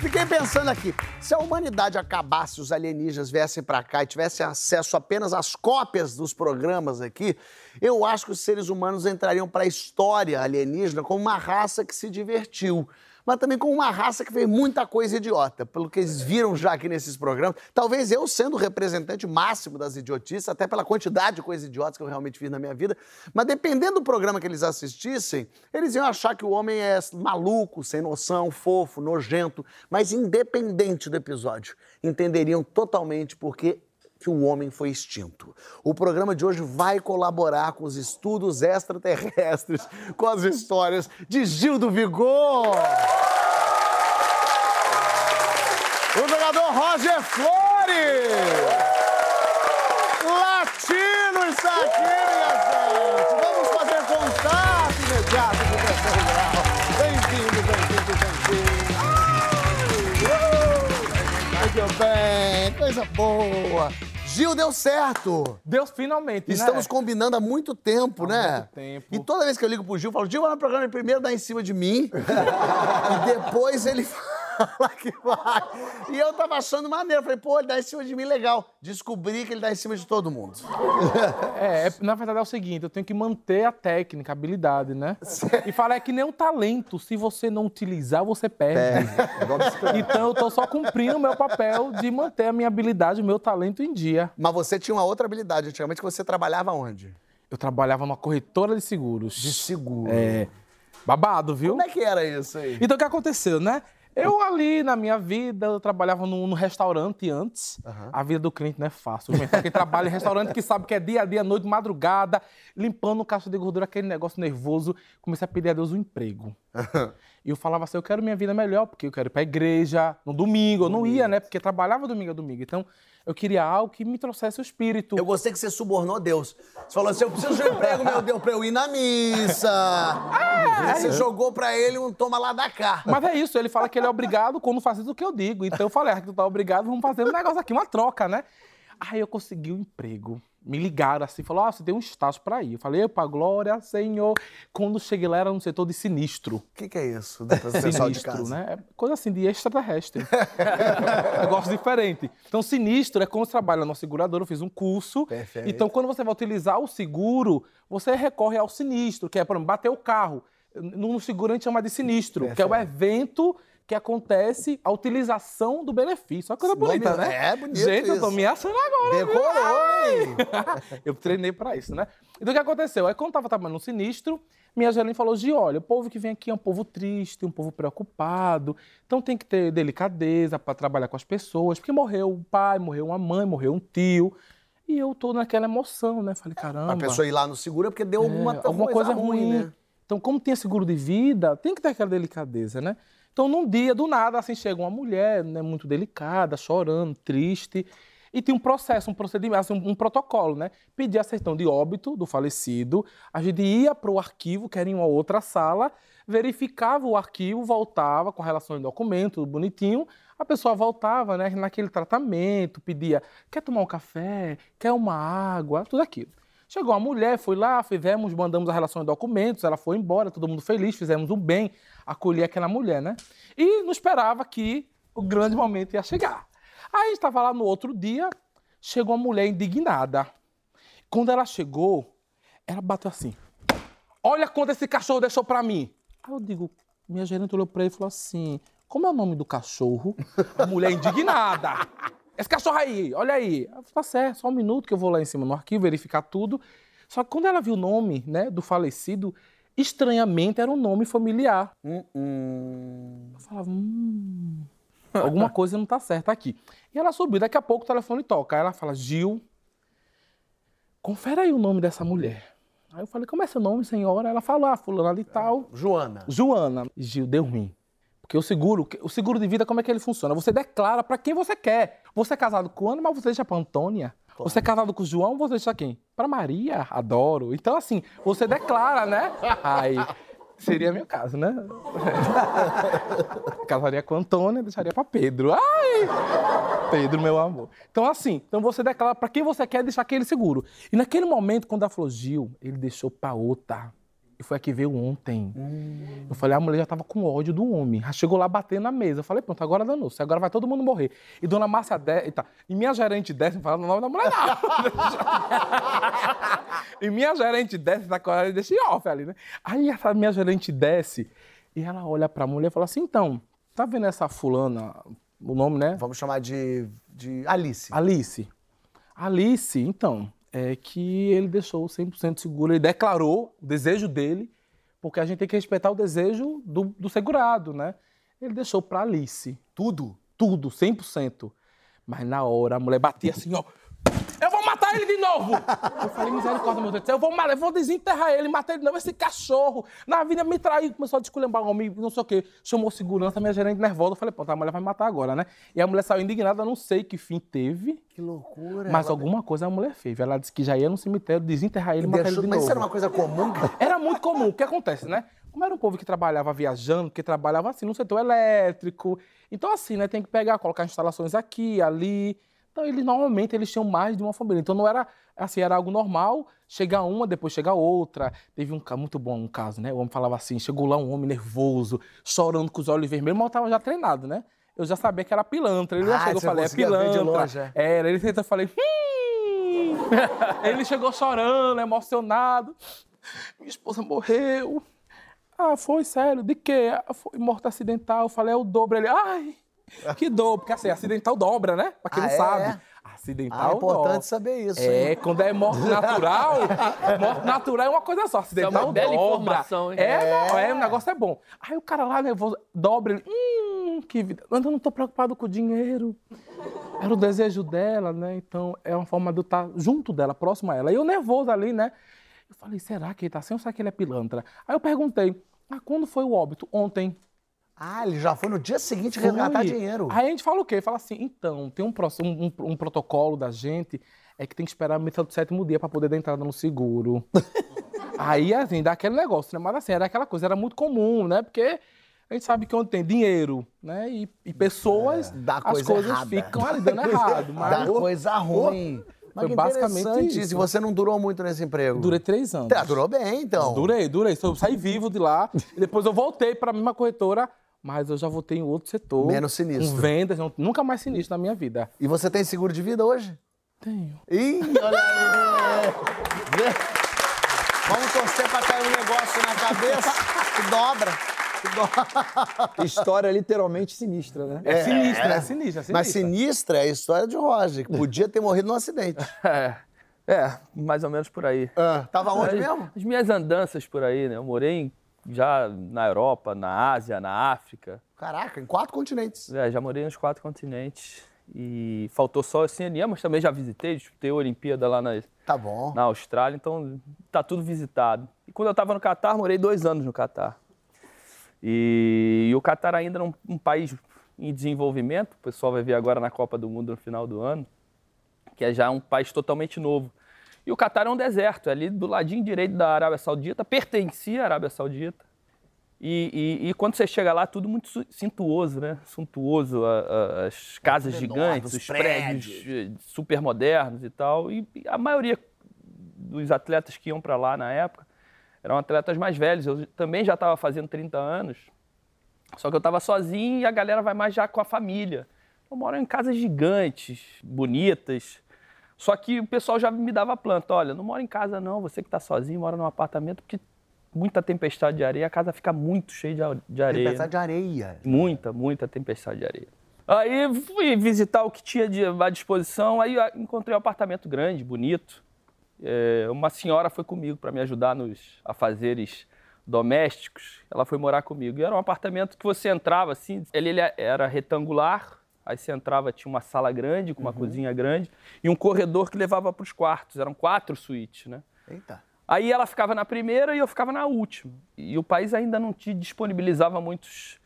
Fiquei pensando aqui, se a humanidade acabasse, os alienígenas viessem pra cá e tivessem acesso apenas às cópias dos programas aqui, eu acho que os seres humanos entrariam para a história alienígena como uma raça que se divertiu. Mas também como uma raça que fez muita coisa idiota, pelo que eles viram já aqui nesses programas. Talvez eu sendo o representante máximo das idiotices, até pela quantidade de coisas idiotas que eu realmente fiz na minha vida. Mas dependendo do programa que eles assistissem, eles iam achar que o homem é maluco, sem noção, fofo, nojento. Mas independente do episódio, entenderiam totalmente porque que o homem foi extinto. O programa de hoje vai colaborar com os estudos extraterrestres, com as histórias de Gil do Vigor. O jogador Roger Flores. Boa. Gil, deu certo. Deus finalmente, Estamos né? combinando há muito tempo, Há né? muito tempo. E toda vez que eu ligo pro Gil, eu falo, Gil, vai no programa primeiro dá em cima de mim. e depois ele fala que vai. E eu tava achando maneiro. Falei, pô, ele dá em cima de mim, legal. Descobri que ele dá em cima de todo mundo. É, é, na verdade é o seguinte, eu tenho que manter a técnica, a habilidade, né? E falar é que nem um talento, se você não utilizar, você perde. Então eu tô só cumprindo o meu papel de manter a minha habilidade, o meu talento em dia. Mas você tinha uma outra habilidade. Antigamente você trabalhava onde? Eu trabalhava numa corretora de seguros. De seguro. É. Babado, viu? Como é que era isso aí? Então o que aconteceu, né? Eu ali na minha vida, eu trabalhava num, num restaurante antes. A vida do cliente não é fácil. Quem trabalha em restaurante que sabe que é dia a dia, noite, madrugada, limpando caixa de gordura, aquele negócio nervoso. Comecei a pedir a Deus um emprego. E eu falava assim, eu quero minha vida melhor, porque eu quero ir pra igreja no domingo. Eu não ia, né? Porque trabalhava domingo a domingo. Então, eu queria algo que me trouxesse o espírito. Eu gostei que você subornou Deus. Você falou assim: eu preciso de um emprego, meu Deus, pra eu ir na missa. Você jogou pra ele um toma lá da cá. Mas é isso, ele fala que ele é obrigado quando faz o que eu digo. Então eu falei, ah, que tu tá obrigado, vamos fazer um negócio aqui, uma troca, né? Aí eu consegui um emprego. Me ligaram assim, falou, ah, você tem um estágio pra ir. Eu falei, epa, glória, senhor. Quando cheguei lá, era no setor de sinistro. O que, que é isso, de Sinistro, né? Coisa assim, de extraterrestre. Negócio diferente. Então, sinistro é quando você trabalha na seguradora, eu fiz um curso. Perfeito. Então, quando você vai utilizar o seguro, você recorre ao sinistro, que é, por exemplo, bater o carro. No no seguro a gente chama de sinistro, que é o Perfeito. evento que acontece a utilização do benefício. Uma coisa bonita, né? é bonito Gente, eu tô isso. me achando agora. Decorou, hein? eu treinei pra isso, né? Então o que aconteceu? Aí quando eu tava trabalhando no sinistro, minha gerente falou: Gi, olha, o povo que vem aqui é um povo triste, um povo preocupado, então tem que ter delicadeza pra trabalhar com as pessoas, porque morreu um pai, morreu uma mãe, morreu um tio. E eu tô naquela emoção, né? Falei, caramba. A pessoa ir lá no seguro é porque deu é, alguma, alguma coisa ruim, né? Então, como tem seguro de vida, tem que ter aquela delicadeza, né? Então, num dia, do nada, assim, chega uma mulher, né, muito delicada, chorando, triste, e tem um processo, um procedimento, assim, um, um protocolo, né? Pedir a certidão de óbito do falecido, a gente ia para o arquivo, que era em uma outra sala, verificava o arquivo, voltava com relação de documento, bonitinho, a pessoa voltava, né, naquele tratamento, pedia, quer tomar um café, quer uma água, tudo aquilo. Chegou a mulher, foi lá, fizemos, mandamos a relação de documentos, ela foi embora, todo mundo feliz, fizemos um bem, acolhi aquela mulher, né? E não esperava que o grande momento ia chegar. Aí estava lá no outro dia, chegou uma mulher indignada. Quando ela chegou, ela bateu assim: Olha quanto esse cachorro deixou pra mim. Aí eu digo, minha gerente olhou pra ele e falou assim: Como é o nome do cachorro? A mulher indignada. Esse cachorro aí, olha aí. Eu falei, tá certo, só um minuto que eu vou lá em cima no arquivo verificar tudo. Só que quando ela viu o nome né, do falecido, estranhamente era um nome familiar. Hum, hum. Eu falava, hum, alguma coisa não tá certa aqui. E ela subiu, daqui a pouco o telefone toca. Aí ela fala, Gil, confere aí o nome dessa mulher. Aí eu falei, como é seu nome, senhora? Ela falou, ah, fulana de tal. Joana. Joana. Gil, deu ruim. Porque o seguro, o seguro de vida, como é que ele funciona? Você declara para quem você quer. Você é casado com Ana, mas você deixa para Antônia. Você é casado com o João, você deixa quem? Para Maria, adoro. Então, assim, você declara, né? Aí, Seria meu caso, né? Casaria com Antônia, deixaria para Pedro. Ai! Pedro, meu amor. Então, assim, então você declara para quem você quer deixar aquele seguro. E naquele momento, quando ela falou Gil, ele deixou para outra. E foi a que veio ontem. Hum. Eu falei, a mulher já tava com ódio do homem. Já chegou lá batendo na mesa. Eu falei, pronto, agora danou-se. Agora vai todo mundo morrer. E dona Márcia. Tá. E minha gerente desce, não fala o nome da mulher, não. e minha gerente desce, tá com ela e deixa off ali, né? Aí essa minha gerente desce e ela olha pra mulher e fala assim: então, tá vendo essa fulana, o nome, né? Vamos chamar de, de Alice. Alice. Alice, então, é que ele deixou 100% seguro, ele declarou o desejo dele, porque a gente tem que respeitar o desejo do, do segurado, né? Ele deixou para Alice. Tudo? Tudo, 100%. Mas na hora a mulher batia assim, ó. Matar ele de novo! Eu falei, misericórdia, meu Deus do céu, eu vou, eu vou desenterrar ele, matar ele novo, esse cachorro. Na vida me traiu, começou a desculhambar o homem, não sei o quê. Chamou segurança, minha gerente nervosa. Eu falei, pô, a mulher vai matar agora, né? E a mulher saiu indignada, não sei que fim teve. Que loucura. Mas alguma coisa a mulher fez. Ela disse que já ia no cemitério desenterrar ele e matar ele de novo. Mas isso era uma coisa comum? Era muito comum. O que acontece, né? Como era um povo que trabalhava viajando, que trabalhava assim no setor elétrico. Então, assim, né? Tem que pegar, colocar instalações aqui, ali. Então, eles normalmente eles tinham mais de uma família. Então, não era assim, era algo normal. Chega uma, depois chega outra. Teve um muito bom um caso, né? O homem falava assim: chegou lá um homem nervoso, chorando com os olhos vermelhos, mas eu estava já treinado, né? Eu já sabia que era pilantra. Ele já ah, chegou, eu falei, é pilantra. Longe, é. Era, ele tentou, falei, hum! ele chegou chorando, emocionado. Minha esposa morreu. Ah, foi sério? De quê? Ah, foi morte acidental. Eu falei, é o dobro. Ele, ai, que dobro, porque assim, acidental dobra, né? Pra quem ah, não é? sabe. Acidental ah, é importante dobra. saber isso. É, hein? quando é morte natural, morte natural é uma coisa só. Acidental é uma bela dobra. informação, hein? É, é. é, o negócio é bom. Aí o cara lá nervoso, dobra ele. Hum, que vida. Mas eu não tô preocupado com o dinheiro. Era o desejo dela, né? Então é uma forma de eu estar junto dela, próximo a ela. E eu nervoso ali, né? Eu falei, será que ele tá assim ou será que ele é pilantra? Aí eu perguntei, ah, quando foi o óbito? Ontem. Ah, ele já foi no dia seguinte resgatar dinheiro. Aí a gente fala o quê? Fala assim, então, tem um, um, um, um protocolo da gente, é que tem que esperar a missão do sétimo dia para poder dar entrada no seguro. Aí, assim, dá aquele negócio, né? Mas assim, era aquela coisa, era muito comum, né? Porque a gente sabe que onde tem dinheiro, né? E, e pessoas, é, as coisa coisas errada. ficam ali dando errado. Mas, dá coisa ruim. Mas foi basicamente isso. E você não durou muito nesse emprego? Durei três anos. Tá, durou bem, então. Durei, durei. Eu saí vivo de lá. depois eu voltei para a mesma corretora mas eu já voltei em outro setor. Menos sinistro. Com vendas, nunca mais sinistro na minha vida. E você tem seguro de vida hoje? Tenho. Ih, olha aí! Vamos torcer pra cair um negócio na cabeça que dobra. História literalmente sinistra, né? É, é sinistra, é, é sinistra, é Mas sinistra é a história de Roger, que podia ter morrido num acidente. É. É, mais ou menos por aí. Ah, tava onde mesmo? As minhas andanças por aí, né? Eu morei em já na Europa, na Ásia, na África. Caraca, em quatro continentes. É, já morei nos quatro continentes. E faltou só a Oceania, mas também já visitei, disputei a Olimpíada lá na, tá bom. na Austrália, então tá tudo visitado. E quando eu estava no Catar, morei dois anos no Catar. E, e o Catar ainda é um, um, país em desenvolvimento, o pessoal vai ver agora na Copa do Mundo no final do ano, que é já um país totalmente novo. E o Catar é um deserto, é ali do ladinho direito da Arábia Saudita, pertencia à Arábia Saudita. E, e, e, quando você chega lá, tudo muito suntuoso, né? Suntuoso, a, a, as casas gigantes, os prédios, prédios eh, super modernos e tal. E, e a maioria dos atletas que iam para lá na época eram atletas mais velhos. Eu também já estava fazendo 30 anos, só que eu estava sozinho e a galera vai mais já com a família. Eu moro em casas gigantes, bonitas, só que o pessoal já me dava planta, olha, não mora em casa não, você que está sozinho, mora num apartamento, porque muita tempestade de areia, a casa fica muito cheia de areia. Tempestade de areia. Muita, muita tempestade de areia. Aí fui visitar o que tinha de, à disposição, aí encontrei um apartamento grande, bonito. É, uma senhora foi comigo para me ajudar nos afazeres domésticos. Ela foi morar comigo. E era um apartamento que você entrava assim, ele, ele era retangular, Aí você entrava, tinha uma sala grande, com uma uhum. cozinha grande, e um corredor que levava para os quartos. Eram quatro suítes, né? Eita. Aí ela ficava na primeira e eu ficava na última. E o país ainda não te disponibilizava muitos,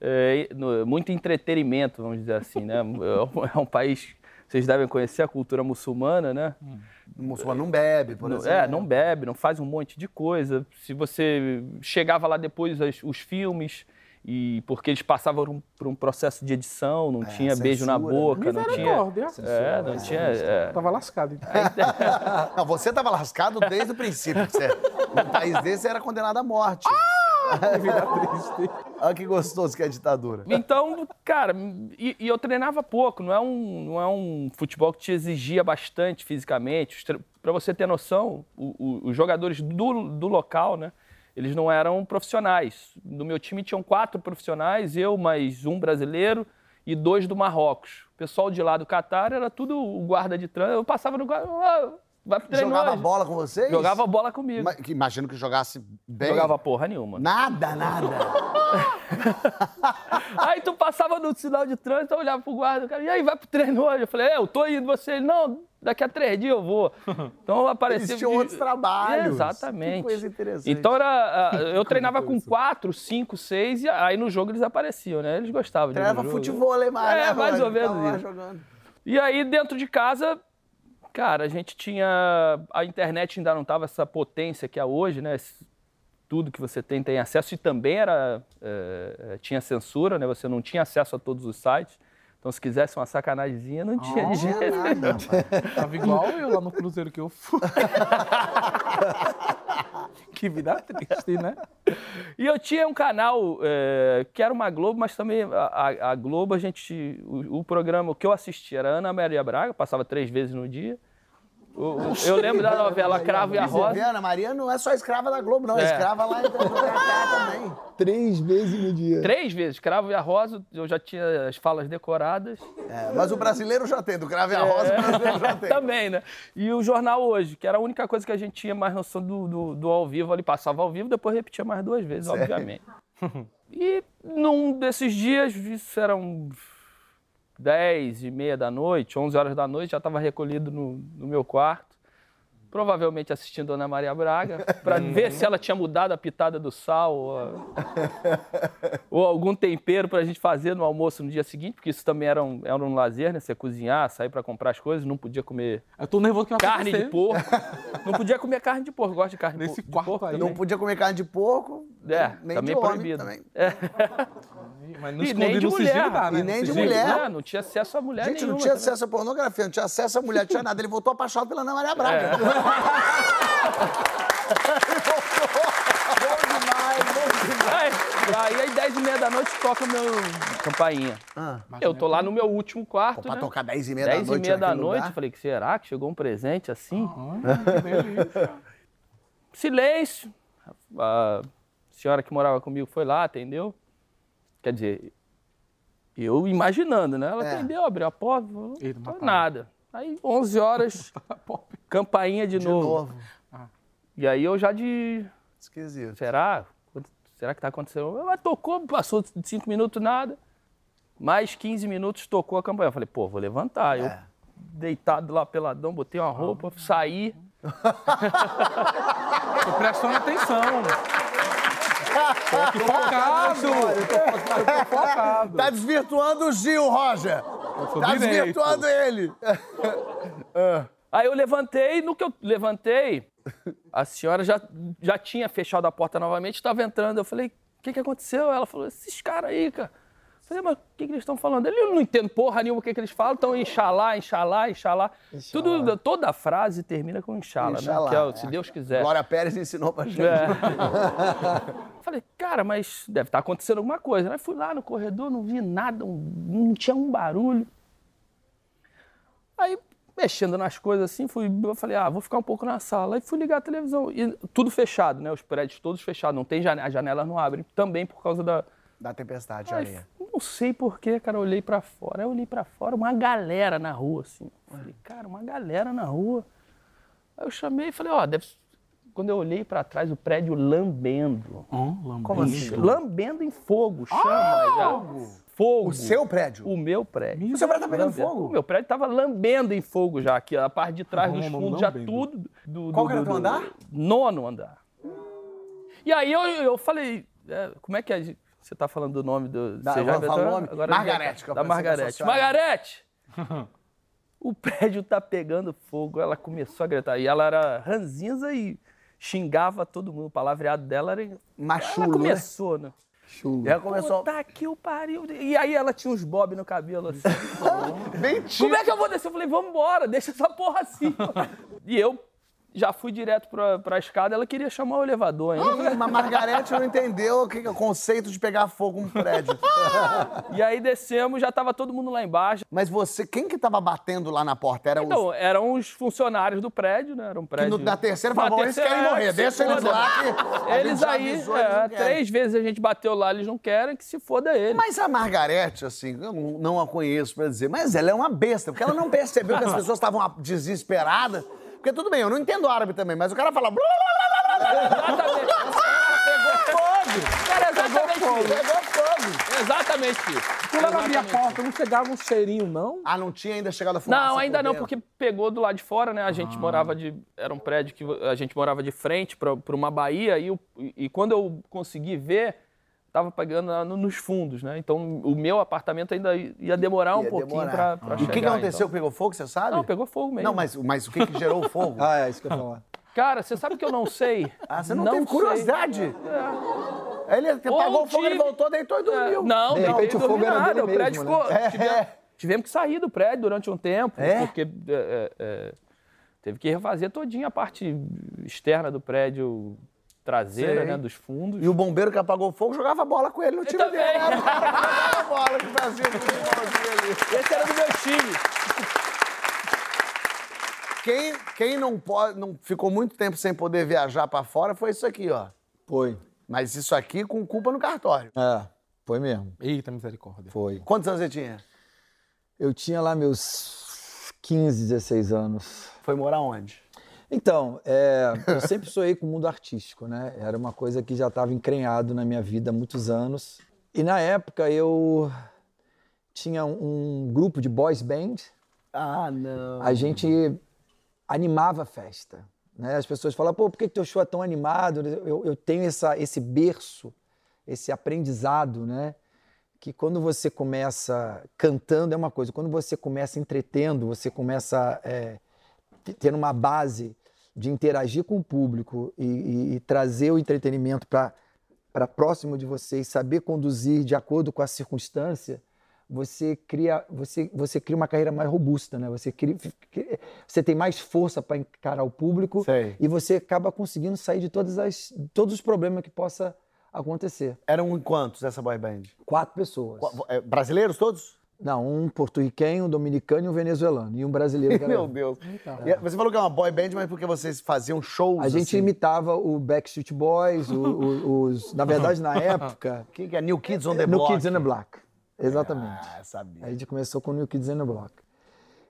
é, muito entretenimento, vamos dizer assim, né? É um país vocês devem conhecer a cultura muçulmana, né? O muçulmano não bebe, por Não- exemplo. é, não bebe, não faz um monte de coisa. Se você chegava lá depois as- os filmes e porque eles passavam por um, por um processo de edição, não tinha beijo na É, censura, né? boca, não tinha, é, não tinha, é. Tava lascado. então. Não, você tava lascado desde o princípio. Você, num país desse, era condenado à morte. Que vida triste. Olha que gostoso que é a ditadura. Então, cara, e, e eu treinava pouco, não é, um, não é um futebol que te exigia bastante fisicamente. Pra você ter noção, o- o- os jogadores do, do local, né, eles não eram profissionais. No meu time tinham quatro profissionais, eu mais um brasileiro e dois do Marrocos. O pessoal de lá do Catar era tudo o guarda de trânsito. Eu passava no guarda, "Ah, vai pro treino Jogava hoje." bola com vocês? Jogava bola comigo. Imagino que jogasse bem. Jogava porra nenhuma. Nada, nada. Aí tu passava no sinal de trânsito, eu olhava pro guarda, cara, e aí, vai pro treino hoje? Eu falei, é, eu tô indo, você, não, daqui a três dias eu vou. Então aparecia... Eles tinham outros trabalhos. Exatamente. Que coisa interessante. Então era, eu treinava com quatro, cinco, seis, e aí no jogo eles apareciam, né? Eles gostavam de Treinava futebol, hein, Mário? É, né, mais ou menos isso. E aí, dentro de casa, cara, a gente tinha. A internet ainda não tava essa potência que é hoje, né? Tudo que você tem tem acesso e também era. é, é, tinha censura, né? Você não tinha acesso a todos os sites. Então, se quisesse uma sacanagemzinha, não tinha Não jeito. nada, rapaz. Tava igual eu lá no cruzeiro que eu fui. que vida triste, né? E eu tinha um canal é, que era uma Globo, mas também a, a- Globo, a gente. O, o programa que eu assistia era Ana Maria Braga, passava três vezes no dia. O- o- eu lembro da novela Cravo e a Rosa. Ana Maria não é só escrava da Globo, não. É, É. escrava lá em também. Três vezes no dia. Três vezes, Cravo e a Rosa, eu já tinha as falas decoradas. É, mas o brasileiro já tem, do cravo e a rosa, o brasileiro já tem. Também, né? E o Jornal Hoje, que era a única coisa que a gente tinha mais noção do, do, do ao vivo, ali passava ao vivo, depois repetia mais duas vezes, obviamente. e num desses dias, isso eram 10 e meia da noite, 11 horas da noite, já estava recolhido no, no meu quarto. Provavelmente assistindo Ana Maria Braga, para ver se ela tinha mudado a pitada do sal ou, a- ou algum tempero para a gente fazer no almoço no dia seguinte, porque isso também era um, era um lazer, né? Você cozinhar, sair para comprar as coisas, não podia comer Eu tô nervoso que carne de porco. Não podia comer carne de porco. Gosto de carne Nesse de quarto porco. aí, Não também. podia comer carne de porco, É, nem também de homem proibido. também. Mas no E nem de mulher. sigilo dá, né? E nem de sigilo. mulher. É, não tinha acesso a mulher Gente, não nenhuma tinha também. acesso a pornografia, não tinha acesso a mulher, não tinha nada. Ele voltou apaixonado pela Ana Maria Braga. É. bom demais, bom demais. Aí, aí, 10 e meia da noite, toca meu campainha. Ah, Eu tô lá no meu último quarto, pra né? tocar 10 e meia da 10 noite e meia da noite, falei, que será que chegou um presente assim? Delícia. Silêncio. A senhora que morava comigo foi lá, atendeu. Quer dizer, eu imaginando, né? Ela É. atendeu, abriu a porta, "Tô mataram." nada. Aí, 11 horas, campainha de, De novo. novo. E aí eu já de. Esquisito. Será? Será que tá acontecendo? Mas tocou, passou de 5 minutos, nada. Mais 15 minutos tocou a campanha. Eu falei, pô, vou levantar. Eu É. deitado lá peladão, botei uma roupa, saí. Tô prestando atenção. Tô focado. Eu tô focado. Tá desvirtuando o Gil, Roger. Tá direito. desvirtuando ele. Aí eu levantei, no que eu levantei, a senhora já, já tinha fechado a porta novamente, estava entrando. Eu falei, o que, que aconteceu? Ela falou, esses caras aí, cara. Falei, mas o que, que eles estão falando? Ele eu não entendo porra nenhuma o que, que eles falam, então inxalá, inxalá, inxalá. Tudo, toda frase termina com inxalá, Inxalá, né? Que é, o- se é. Deus quiser. Glória Pérez ensinou pra gente. É. Falei, cara, mas deve estar acontecendo alguma coisa. Aí fui lá no corredor, não vi nada, não tinha um barulho. Aí, mexendo nas coisas assim, fui, eu falei, ah, vou ficar um pouco na sala. Aí fui ligar a televisão. E tudo fechado, né? Os prédios todos fechados, não tem janela, as janelas não abrem. Também por causa da. Da tempestade, areia. não sei porquê, cara, eu olhei pra fora. Aí eu olhei pra fora, uma galera na rua, assim. Falei, cara, uma galera na rua. Aí eu chamei e falei, ó, deve... quando eu olhei pra trás, o prédio lambendo. Como assim? Lambendo em fogo, chama já. Fogo. O seu prédio? O meu prédio. O seu prédio tá pegando Lambendo. fogo? O meu prédio tava lambendo em fogo já, aqui, a parte de trás dos Vamos, fundos, já lambendo. tudo. Do, Qual do- que era o do- teu andar? Nono andar. E aí eu, eu falei, é, como é que a gente- você tá falando do nome do... Da- você agora fala o nome? Agora Margarete, eu Da que Margarete. Margarete! o prédio tá pegando fogo. Ela começou a gritar. E ela era ranzinza e xingava todo mundo. O palavreado dela era. Machulo, ela né? começou, né? Chulo. E ela começou. Puta que o pariu. E aí ela tinha uns bob no cabelo assim. Mentira. Como é que eu vou descer? Eu falei, vambora, deixa essa porra assim. e eu já fui direto pra, pra escada, ela queria chamar o elevador ainda. Mas Margarete não entendeu o, que, que é o conceito de pegar fogo num prédio. E aí descemos, já tava todo mundo lá embaixo. Mas você, quem que tava batendo lá na porta? Era os... Então, eram os funcionários do prédio, né? Era um Que prédio. no- na terceira falavam, eles querem morrer, é, deixa eles lá que Eles aí, avisou, é, eles três vezes a gente bateu lá, eles não querem, que se foda ele. Mas a Margarete, assim, eu não não a conheço pra dizer, mas ela é uma besta, porque ela não percebeu que as pessoas estavam desesperadas. Porque tudo bem, eu não entendo árabe também, mas o cara fala. Exatamente. Pegou fogo! Cara, exatamente isso. Pegou fogo! Exatamente isso. Quando ela abria a Exatamente. porta, não chegava um cheirinho, não? Ah, não tinha ainda chegado a fumaça Não, ainda por não, porque pegou do lado de fora, né? A gente morava de. Era um prédio que a gente morava de frente para uma baía e, o- e- e quando eu consegui ver, tava pegando lá no- nos fundos, né? Então o meu apartamento ainda ia demorar um Ia pouquinho para E chegar. o que, que aconteceu? então. Pegou fogo, você sabe? Não, pegou fogo mesmo. Não, mas, mas o que, que gerou o fogo? Ah, é isso que eu ia falar. Cara, você sabe que eu não sei? Ah, você não, teve sei. curiosidade? É. Ele apagou o fogo, ele voltou, deitou e É, dormiu. Não, De não, repente não o fogo era nada. dele O prédio mesmo, ficou. né? tivemos, É. tivemos que sair do prédio durante um tempo, É? porque é, é, é, teve que refazer todinha a parte externa do prédio traseira, Sei. né? Dos fundos. E o bombeiro que apagou o fogo jogava bola com ele no time dele. Era a bola que fazia com. Esse era do meu time. Quem, quem não, pode, não ficou muito tempo sem poder viajar pra fora foi isso aqui, ó. Foi. Mas isso aqui com culpa no cartório. É, foi mesmo. Eita, misericórdia. Foi. Quantos anos você tinha? Eu tinha lá meus 15, 16 anos. Foi morar onde? Então, é, eu sempre sonhei com o mundo artístico, né? Era uma coisa que já estava encrenhado na minha vida há muitos anos. E na época eu tinha um, grupo de boys band. Ah, não. A gente animava a festa. Né? As pessoas falavam, pô, por que teu show é tão animado? Eu, eu tenho essa, esse berço, esse aprendizado, né? Que quando você começa cantando é uma coisa, quando você começa entretendo, você começa é, tendo uma base de interagir com o público e, e- e trazer o entretenimento para próximo de você e saber conduzir de acordo com a circunstância, você cria, você, você cria uma carreira mais robusta, né? Você, cria, você tem mais força para encarar o público Sei. e você acaba conseguindo sair de todas as, todos os problemas que possa acontecer. Eram quantos essa boy band? Quatro pessoas. Qu- é, Brasileiros todos? Não, um porto-riquenho, um dominicano e um venezuelano. E um brasileiro que era Meu eu. Deus. E é- Você falou que é uma boy band, mas porque vocês faziam shows A gente assim? imitava o Backstreet Boys, o- o- os, na verdade, na época, O que, que é New Kids on the no Block? Kids on the Block. Exatamente. Ah, sabia. A gente começou com o New Kids on the Block.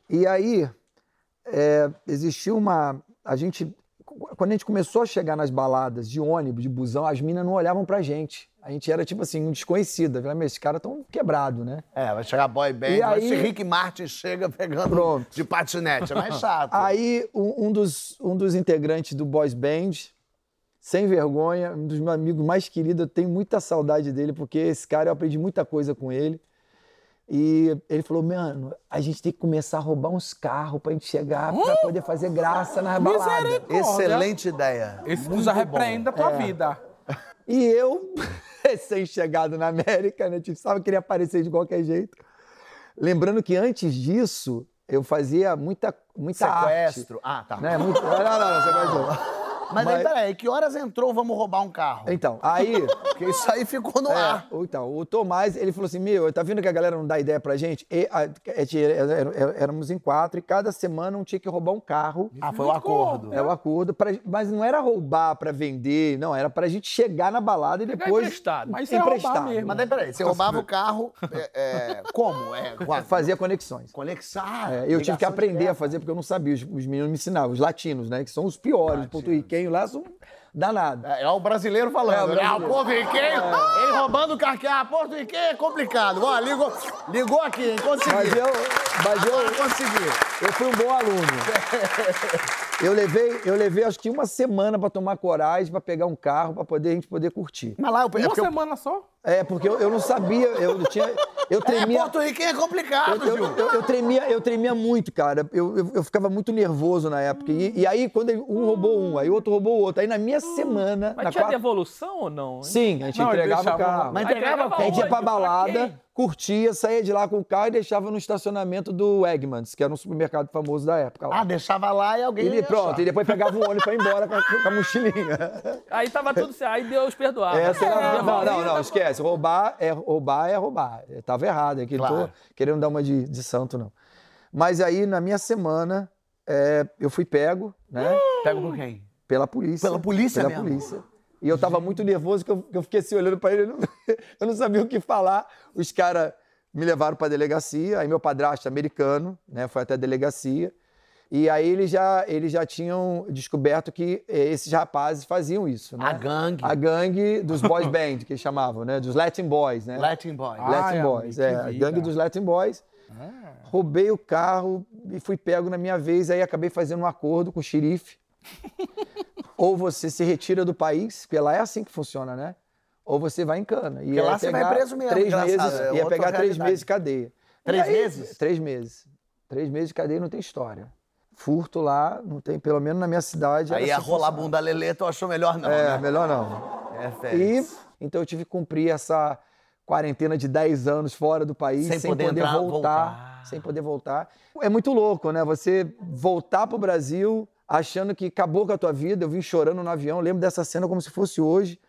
E aí, é, existiu uma... A gente... Quando a gente começou a chegar nas baladas de ônibus, de busão, as minas não olhavam pra gente. A gente era, tipo assim, um desconhecido. Falei, mas esses caras tão quebrados, né? É, vai chegar boy band, E mas aí- se Rick Martin chega pegando Pronto. de patinete, é mais chato. Aí, um, um dos, um dos integrantes do Boys Band, sem vergonha, um dos meus amigos mais queridos, eu tenho muita saudade dele, porque esse cara eu aprendi muita coisa com ele. E ele falou, mano, a gente tem que começar a roubar uns carros pra gente chegar, pra poder fazer graça nas baladas. Misericórdia. Excelente ideia. Esse tu já repreende a tua É. vida. E eu, recém-chegado na América, né, tipo, sabe, queria aparecer de qualquer jeito. Lembrando que antes disso, eu fazia muita, muita Sequestro. Ah, tá. arte. Né? Muito... Não, não, não, sequestro. Mas, aí, Mas- peraí, que horas entrou Vamos Roubar um Carro? Então, aí... Porque isso aí ficou no É, ar. então, o Tomás, ele falou assim, meu, tá vendo que a galera não dá ideia pra gente? E, a- a gente era- era- éramos em quatro e cada semana um tinha que roubar um carro. Ah, foi o acordo. É o acordo, pra- mas não era roubar pra vender, não, era pra gente chegar na balada e Pegar depois emprestado. Mas isso é roubar mesmo. Mas daí, peraí, você roubava o carro, é, é, como? É, fazia conexões. Conexar. É, eu tive que aprender a fazer porque eu não sabia, os, os meninos me ensinavam, os latinos, né, que são os piores, os porto-riquenhos lá são danados. É, é o brasileiro É, falando. o É, brasileiro. o porto-riquenho, ele roubando o carro. Ah, porto-riquenho é complicado. Ó, ligou, ligou aqui, hein? Consegui. Mas eu, mas eu, consegui. Eu fui um bom aluno. Eu levei, eu levei acho que uma semana pra tomar coragem, pra pegar um carro, pra poder, a gente poder curtir. Mas lá eu, é Uma porque eu- semana só? É, porque eu, eu não sabia, eu tinha. Eu É, tremia. Porto Riquinho é complicado, Eu, Gil. eu- eu tremia, eu tremia muito, cara. Eu, eu, eu ficava muito nervoso na época. E, e aí, quando um roubou um, aí o outro roubou o outro. Aí na minha semana. Mas na tinha quatro- devolução ou não? Sim, a gente Não, entregava o carro. Mas entregava pegava A gente ia pra balada? Curtia, saía de lá com o carro e deixava no estacionamento do Egmans, que era um supermercado famoso da época. Lá. Ah, deixava lá e alguém e ia pronto, achar. e depois pegava o ônibus pra ir embora com a, com a mochilinha. Aí tava tudo certo. Aí Deus perdoava. Essa era... É, não, não, não, devolvia, esquece. Roubar é roubar, é roubar. Eu tava errado aqui, não Claro. tô querendo dar uma de, de santo, não. Mas aí, na minha semana, é, eu fui pego, né? Pega por quem? Pela polícia. Pela polícia Pela mesmo? polícia. E eu tava muito nervoso que eu, que eu fiquei assim olhando pra ele, eu não, eu não sabia o que falar. Os caras me levaram pra delegacia, aí meu padrasto americano, né, foi até a delegacia. E aí eles já, eles já tinham descoberto que eh, esses rapazes faziam isso, né? A gangue. A gangue dos boys band, que eles chamavam, né? Dos Latin Boys, né? Latin Boy. Ah, Latin Boys, é. que A gangue dos Latin Boys. Roubei o carro e fui pego na minha vez, aí acabei fazendo um acordo com o xerife. ou você se retira do país, porque lá é assim que funciona, né? Ou você vai em cana. E Porque lá você vai preso mesmo, Três meses, é ia outra pegar três meses de cadeia. Três aí- meses? Três meses. Três meses de cadeia não tem história. Furto lá, não tem, pelo menos na minha cidade. Aí ia assim rolar funcionava. bunda lelê, tu achou melhor não, É, né? melhor não. É, E então eu tive que cumprir essa quarentena de 10 anos fora do país, Sem sem, poder poder, entrar, voltar, voltar. sem poder voltar. É muito louco, né? Você voltar pro Brasil achando que acabou com a tua vida. Eu vim chorando no avião, lembro dessa cena como se fosse hoje.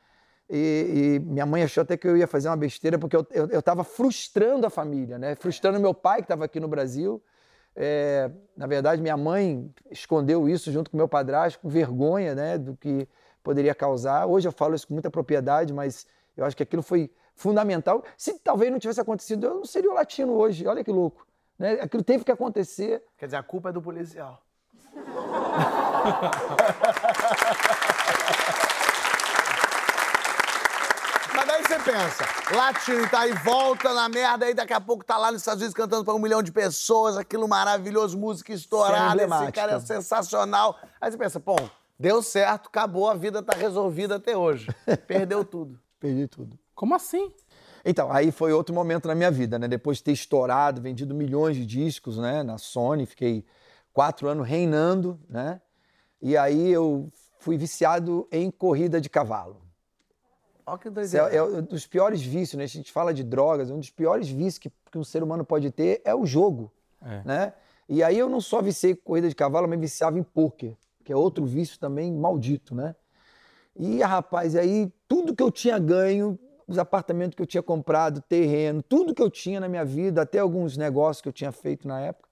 E, e minha mãe achou até que eu ia fazer uma besteira, porque eu, eu, eu tava frustrando a família, né? Frustrando meu pai, que estava aqui no Brasil. É, na verdade, minha mãe escondeu isso junto com meu padrasto, com vergonha né, do que poderia causar. Hoje eu falo isso com muita propriedade, mas eu acho que aquilo foi fundamental. Se talvez não tivesse acontecido, eu não seria o latino hoje. Olha que louco. Né? Aquilo teve que acontecer. Quer dizer, a culpa é do policial. Mas daí você pensa, latino tá aí, volta na merda, aí daqui a pouco tá lá nos Estados Unidos cantando pra um milhão de pessoas, aquilo maravilhoso, música estourada, esse cara é sensacional. Aí você pensa, pô, deu certo, acabou, a vida tá resolvida até hoje. Perdeu tudo. Perdi tudo. Como assim? Então, aí foi outro momento na minha vida, né? Depois de ter estourado, vendido milhões de discos, né? Na Sony, fiquei quatro anos reinando, né? E aí eu fui viciado em corrida de cavalo. Olha que Isso é, doideira. é um dos piores vícios, né? A gente fala de drogas, um dos piores vícios que, que um ser humano pode ter é o jogo, É. né? E aí eu não só viciei em corrida de cavalo, mas viciava em pôquer, que é outro vício também maldito, né? E, rapaz, aí tudo que eu tinha ganho, os apartamentos que eu tinha comprado, terreno, tudo que eu tinha na minha vida, até alguns negócios que eu tinha feito na época,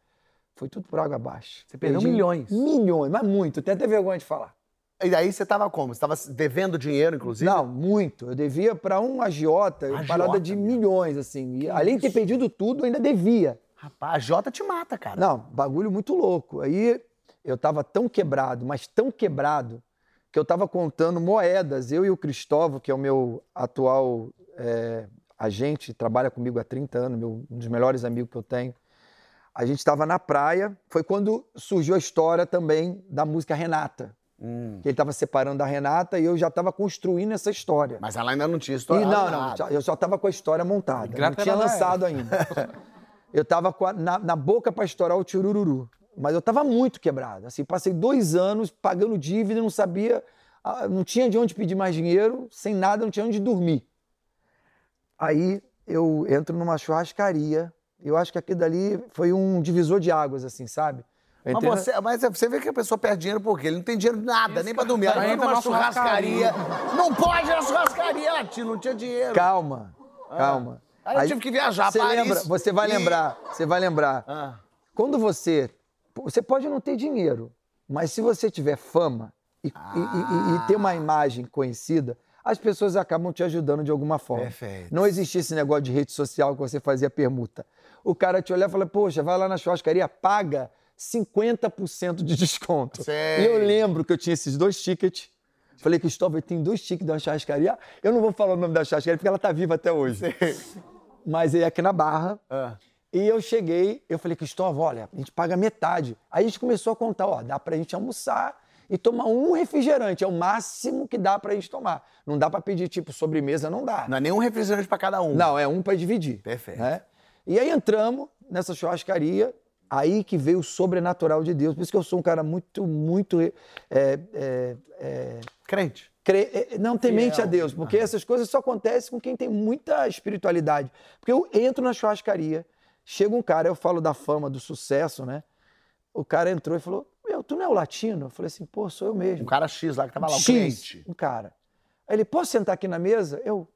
foi tudo por água abaixo. Você perdeu Perdi milhões. Milhões, mas muito. Tenho até vergonha de falar. E daí você tava como? Você tava devendo dinheiro, inclusive? Não, muito. Eu devia para um agiota, Agiota parada de mesmo. milhões, assim. E além de ter perdido tudo, ainda devia. Rapaz, a Jota te mata, cara. Não, bagulho muito louco. Aí eu tava tão quebrado, mas tão quebrado, que eu tava contando moedas. Eu e o Cristóvão, que é o meu atual é, agente, trabalha comigo há 30 anos, meu, um dos melhores amigos que eu tenho. A gente estava na praia, foi quando surgiu a história também da música Renata. Hum. Que ele estava separando da Renata e eu já estava construindo essa história. Mas ela ainda não tinha E estourado não, não, já- eu só estava com a história montada. Não tinha lançado ainda. Eu estava na, na boca para estourar o tirururu. Mas eu estava muito quebrado. Assim, passei dois anos pagando dívida, não sabia, não tinha de onde pedir mais dinheiro, sem nada, não tinha onde dormir. Aí eu entro numa churrascaria. Eu acho que aquilo dali foi um divisor de águas, assim, sabe? Mas você, mas você vê que a pessoa perde dinheiro porque ele não tem dinheiro de nada, nem pra dormir. Aí Aí vai entra numa churrascaria. Não pode ir na churrascaria, Latino, não tinha dinheiro. Calma, calma. Aí eu tive que viajar você Paris. lembra, Você vai e- lembrar, você vai lembrar. Ah. Quando você. Você pode não ter dinheiro, mas se você tiver fama e, e- e- e ter uma imagem conhecida, as pessoas acabam te ajudando de alguma forma. Perfeito. Não existia esse negócio de rede social que você fazia permuta. O cara te olhar e fala, poxa, vai lá na churrascaria, paga 50% de desconto. Sei. E eu lembro que eu tinha esses dois tickets. Falei, Cristóvão, tem dois tickets da churrascaria. Eu não vou falar o nome da churrascaria porque ela tá viva até hoje. Mas é aqui na Barra. Ah. E eu cheguei, eu falei, Cristóvão, olha, a gente paga metade. Aí a gente começou a contar, ó, dá pra gente almoçar e tomar um refrigerante, é o máximo que dá pra gente tomar. Não dá pra pedir, tipo, sobremesa, não dá. Não é nenhum refrigerante pra cada um. Não, é um pra dividir. Perfeito. né? E aí entramos nessa churrascaria, aí que veio o sobrenatural de Deus. Por isso que eu sou um cara muito, muito. é, é, é, Crente. cre- é, não temente a Deus, porque essas coisas só acontecem com quem tem muita espiritualidade. Porque eu entro na churrascaria, chega um cara, eu falo da fama, do sucesso, né? O cara entrou e falou: Meu, tu não é o latino? Eu falei assim: pô, sou eu mesmo. Um cara X lá que tava lá, o X, cliente. um cara. Aí ele: Posso sentar aqui na mesa? Eu: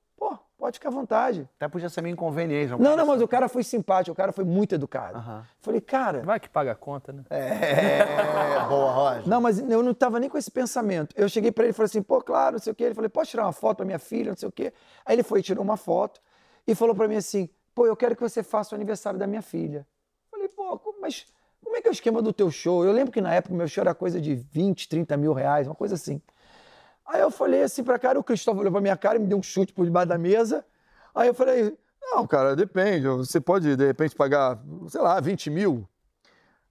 pode ficar à vontade. Até podia ser meio inconveniente. Não, não, mas assim. o cara foi simpático, o cara foi muito educado. Aham. Falei, cara. Vai que paga a conta, né? É, boa, Roger. Não, mas eu não tava nem com esse pensamento. Eu cheguei pra ele e falei assim, pô, claro, não sei o quê. Ele falou, pode tirar uma foto pra minha filha, não sei o quê. Aí ele foi, tirou uma foto e falou pra mim assim, pô, eu quero que você faça o aniversário da minha filha. Falei, pô, mas como é que é o esquema do teu show? Eu lembro que na época o meu show era coisa de 20, 30 mil reais, uma coisa assim. Aí eu falei assim pra cara, o Cristóvão olhou pra minha cara e me deu um chute por debaixo da mesa. Aí eu falei, não, cara, depende. Você pode, de repente, pagar, sei lá, 20 mil.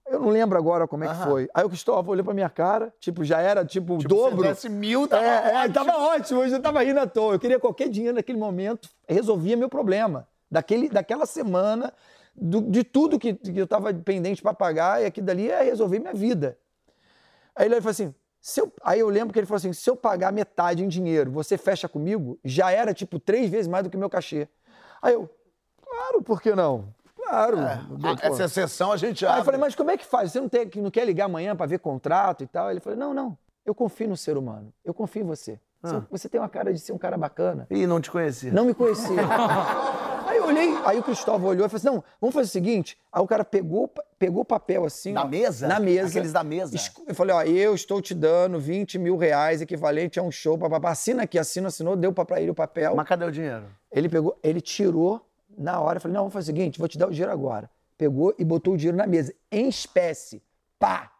Eu não lembro agora como é que foi. Aí o Cristóvão olhou pra minha cara, tipo, já era tipo o Tipo, dobro. Se desse mil, tava é, é, ótimo. tava ótimo, eu já tava rindo à toa. Eu queria qualquer dinheiro naquele momento, resolvia meu problema. Daquele, daquela semana, do- de tudo que, que eu tava pendente pra pagar, e aquilo dali ia resolver minha vida. Aí ele falou assim: eu- aí eu lembro que ele falou assim: se eu pagar metade em dinheiro, você fecha comigo? Já era tipo três vezes mais do que o meu cachê. Aí eu, claro, por que não? Claro. Pô. essa exceção a gente Aí abre. eu falei, mas como é que faz? Você não, tem, não quer ligar amanhã para ver contrato e tal? Ele falou, não, não, eu confio no ser humano, eu confio em você. Você, Ah. você tem uma cara de ser um cara bacana. Ih, não te conhecia. Não me conhecia. eu olhei, aí o Cristóvão olhou e falou assim, não, vamos fazer o seguinte. Aí o cara pegou, pegou o papel assim. Da ó, mesa? Na mesa. Aqueles da mesa. Eu falei, ó, eu estou te dando 20 mil reais equivalente a um show, papapá. Assina aqui, assina, assinou, deu pra ele o papel. Mas cadê o dinheiro? Ele pegou, ele tirou na hora. Eu falei, não, vamos fazer o seguinte, vou te dar o dinheiro agora. Pegou e botou o dinheiro na mesa, em espécie. Pá!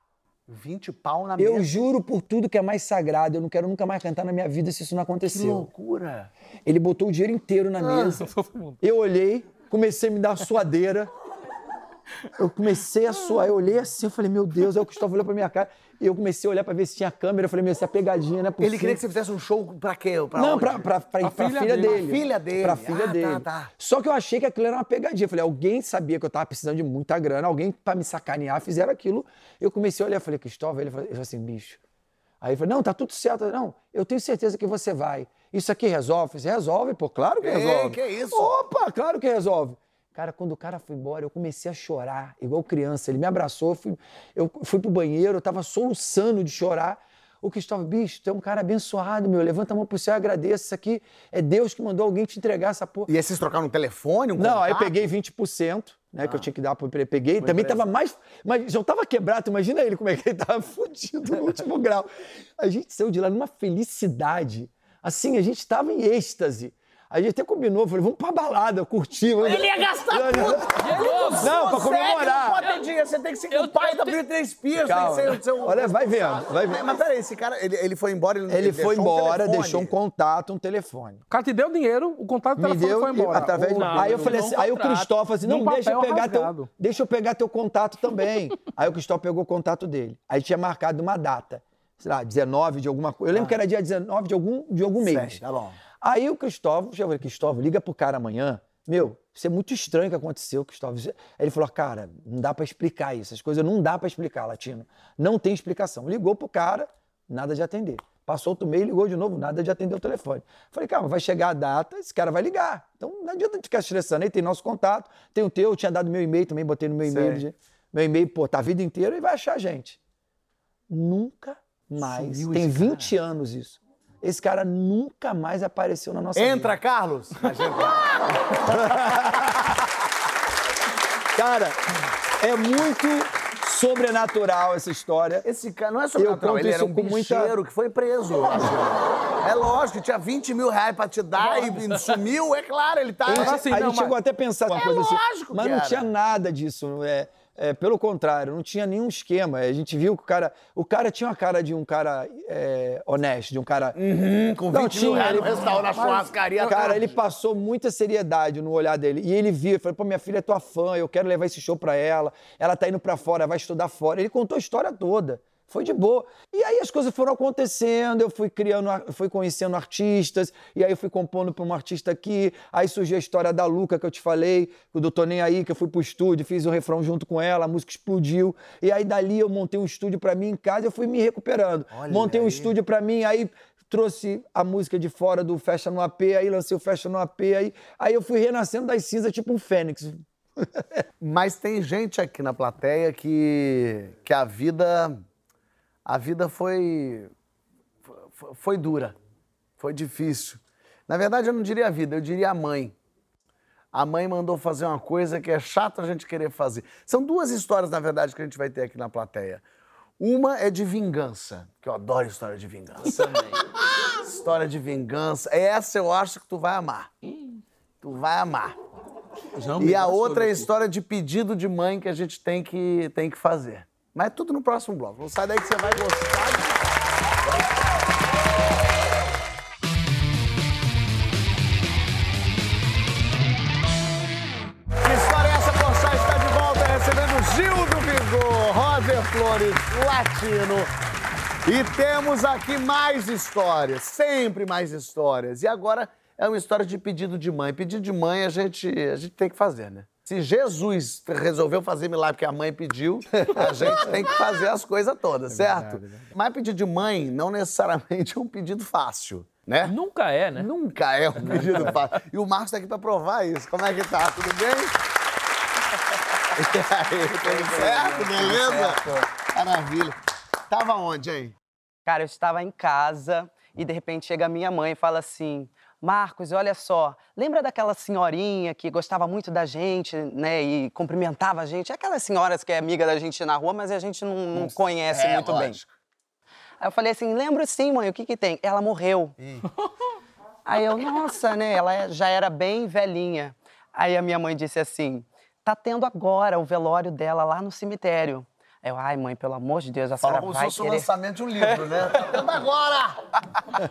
20 pau na Eu mesa. juro por tudo que é mais sagrado, eu não quero nunca mais cantar na minha vida se isso não Que aconteceu. loucura. Ele botou o dinheiro inteiro na mesa. Eu olhei, comecei a me dar uma suadeira. Eu comecei a suar, eu olhei assim, eu falei, meu Deus, aí o Cristóvão olhou pra minha cara. E eu comecei a olhar pra ver se tinha câmera. Eu falei, meu, essa é pegadinha, não é possível. Ele queria que você fizesse um show pra quê? Pra não, onde? pra, pra, pra, Pra pra filha filha, dele. dele. Pra filha dele. Pra filha Ah, tá, dele. tá. Só que eu achei que aquilo era uma pegadinha. Eu falei, alguém sabia que eu tava precisando de muita grana, alguém pra me sacanear, fizeram aquilo. Eu comecei a olhar, falei, Cristóvão, ele falou assim, bicho. Aí ele falou, não, tá tudo certo. Eu falei, Não, eu tenho certeza que você vai. Isso aqui resolve? Eu falei, resolve, pô, claro que Ei, resolve. que isso? Opa, claro que resolve. Cara, quando o cara foi embora, eu comecei a chorar, igual criança. Ele me abraçou, eu fui, eu fui pro banheiro, eu tava soluçando de chorar. O Cristóvão, bicho, tu é um cara abençoado, meu. Levanta a mão pro céu e agradeça. Isso aqui é Deus que mandou alguém te entregar essa porra. E aí vocês trocaram um telefone, um Não, aí eu peguei 20%, né, que Ah. eu tinha que dar pro ele. Peguei, também tava mais. Mas já tava quebrado, imagina ele como é que ele tava fudido no último grau. A gente saiu de lá numa felicidade. Assim, a gente tava em êxtase. A gente até combinou, falei, vamos pra balada, curtir. vamos- Ele ia gastar tudo! Não, pra comemorar. Não pode ter dinheiro, você tem que ser o pai da Britney Spears. Calma. Tem que ser, um... Olha, vai vendo, vai vendo. Mas peraí, esse cara, ele, ele foi embora, ele, Ele foi um embora, telefone. deixou um contato, um telefone. O cara te deu dinheiro, o contato do telefone deu foi embora. através do. Aí eu falei assim, aí o. Cristóvão falou assim: não, deixa eu, pegar teu, deixa eu pegar teu contato também. aí o Cristóvão pegou o contato dele. Aí tinha marcado uma data, sei lá, 19 de alguma coisa. Eu lembro que era dia 19 de algum, de algum mês. Sei, tá bom. Aí o Cristóvão, já falei, Cristóvão, liga pro cara amanhã. Meu, isso é muito estranho o que aconteceu, Cristóvão. Aí ele falou, cara, não dá pra explicar isso. As coisas não dá pra explicar, Latino. Não tem explicação. Ligou pro cara, nada de atender. Passou outro mês, ligou de novo, nada de atender o telefone. Falei, calma, vai chegar a data, esse cara vai ligar. Então não adianta a gente ficar estressando. Aí tem nosso contato, tem o teu, eu tinha dado meu e-mail também, botei no meu e-mail. Meu e-mail, pô, tá a vida inteira e vai achar a gente. Nunca mais. Sumiu tem esse 20 anos isso. Esse cara nunca mais apareceu na nossa Entra, vida. Carlos! Cara, é muito sobrenatural essa história. Esse cara não é sobrenatural, ele era um com muita- bicheiro que foi preso. É lógico, tinha 20 mil reais pra te dar e sumiu, é claro, ele tá... A gente, assim, a não, gente mas- chegou até a pensar É coisa assim. Mas não tinha nada disso. É, É, pelo contrário, não tinha nenhum esquema. A gente viu que o cara. O cara tinha uma cara de um cara é, honesto, de um cara. Uhum, com 20 Não, mil tinha, reais no ele- restaurante, na churrascaria. Cara, ele passou muita seriedade no olhar dele. E ele via, falou, pô, minha filha é tua fã, eu quero levar esse show pra ela. Ela tá indo pra fora, vai estudar fora. Ele contou a história toda. Foi de boa. E aí as coisas foram acontecendo, eu fui criando, fui conhecendo artistas, e aí eu fui compondo pra um artista aqui. Aí surgiu a história da Luca, que eu te falei, o do Tô Nem Aí, que eu fui pro estúdio, fiz o refrão junto com ela, a música explodiu. E aí dali eu montei um estúdio pra mim em casa e eu fui me recuperando. Olha montei um aí. estúdio pra mim, aí trouxe a música de fora do Fecha no AP, aí lancei o Fecha no AP, aí, aí eu fui renascendo das cinzas, tipo um fênix. Mas tem gente aqui na plateia que, que a vida a vida foi foi, foi dura, foi difícil. Na verdade, eu não diria a vida, eu diria a mãe. A mãe mandou fazer uma coisa que é chato a gente querer fazer. São duas histórias, na verdade, que a gente vai ter aqui na plateia. Uma é de vingança, que eu adoro história de vingança. história de vingança. Essa eu acho que tu vai amar. Tu vai amar. E a outra é a história de pedido de mãe que a gente tem que, tem que fazer. Mas é tudo no próximo bloco. Não sai daí que você vai gostar. é de volta recebendo Gil do Vigor, Roger Flores, Latino. E temos aqui mais histórias, sempre mais histórias. E agora é uma história de pedido de mãe. Pedido de mãe a gente, a gente tem que fazer, né? Se Jesus resolveu fazer milagre porque a mãe pediu, a gente tem que fazer as coisas todas, certo? Mas pedido de mãe não necessariamente é um pedido fácil, né? Nunca é, né? Nunca é um pedido fácil. E o Marcos tá aqui pra provar isso. Como é que tá? Tudo bem? E aí, tudo certo? Beleza? Maravilha. Tava onde, hein? Cara, eu estava em casa e de repente chega a minha mãe e fala assim: Marcos, olha só, lembra daquela senhorinha que gostava muito da gente, né, e cumprimentava a gente? Aquelas senhoras que é amiga da gente na rua, mas a gente não, não conhece É, muito bem. lógico. Aí eu falei assim: lembro sim, mãe, o que que tem? Ela morreu. Aí eu, nossa, né, ela é- já era bem velhinha. Aí a minha mãe disse assim: tá tendo agora o velório dela lá no cemitério. Eu, ai, mãe, pelo amor de Deus, a Fala senhora vai fosse o querer... lançamento de um livro, né? Agora!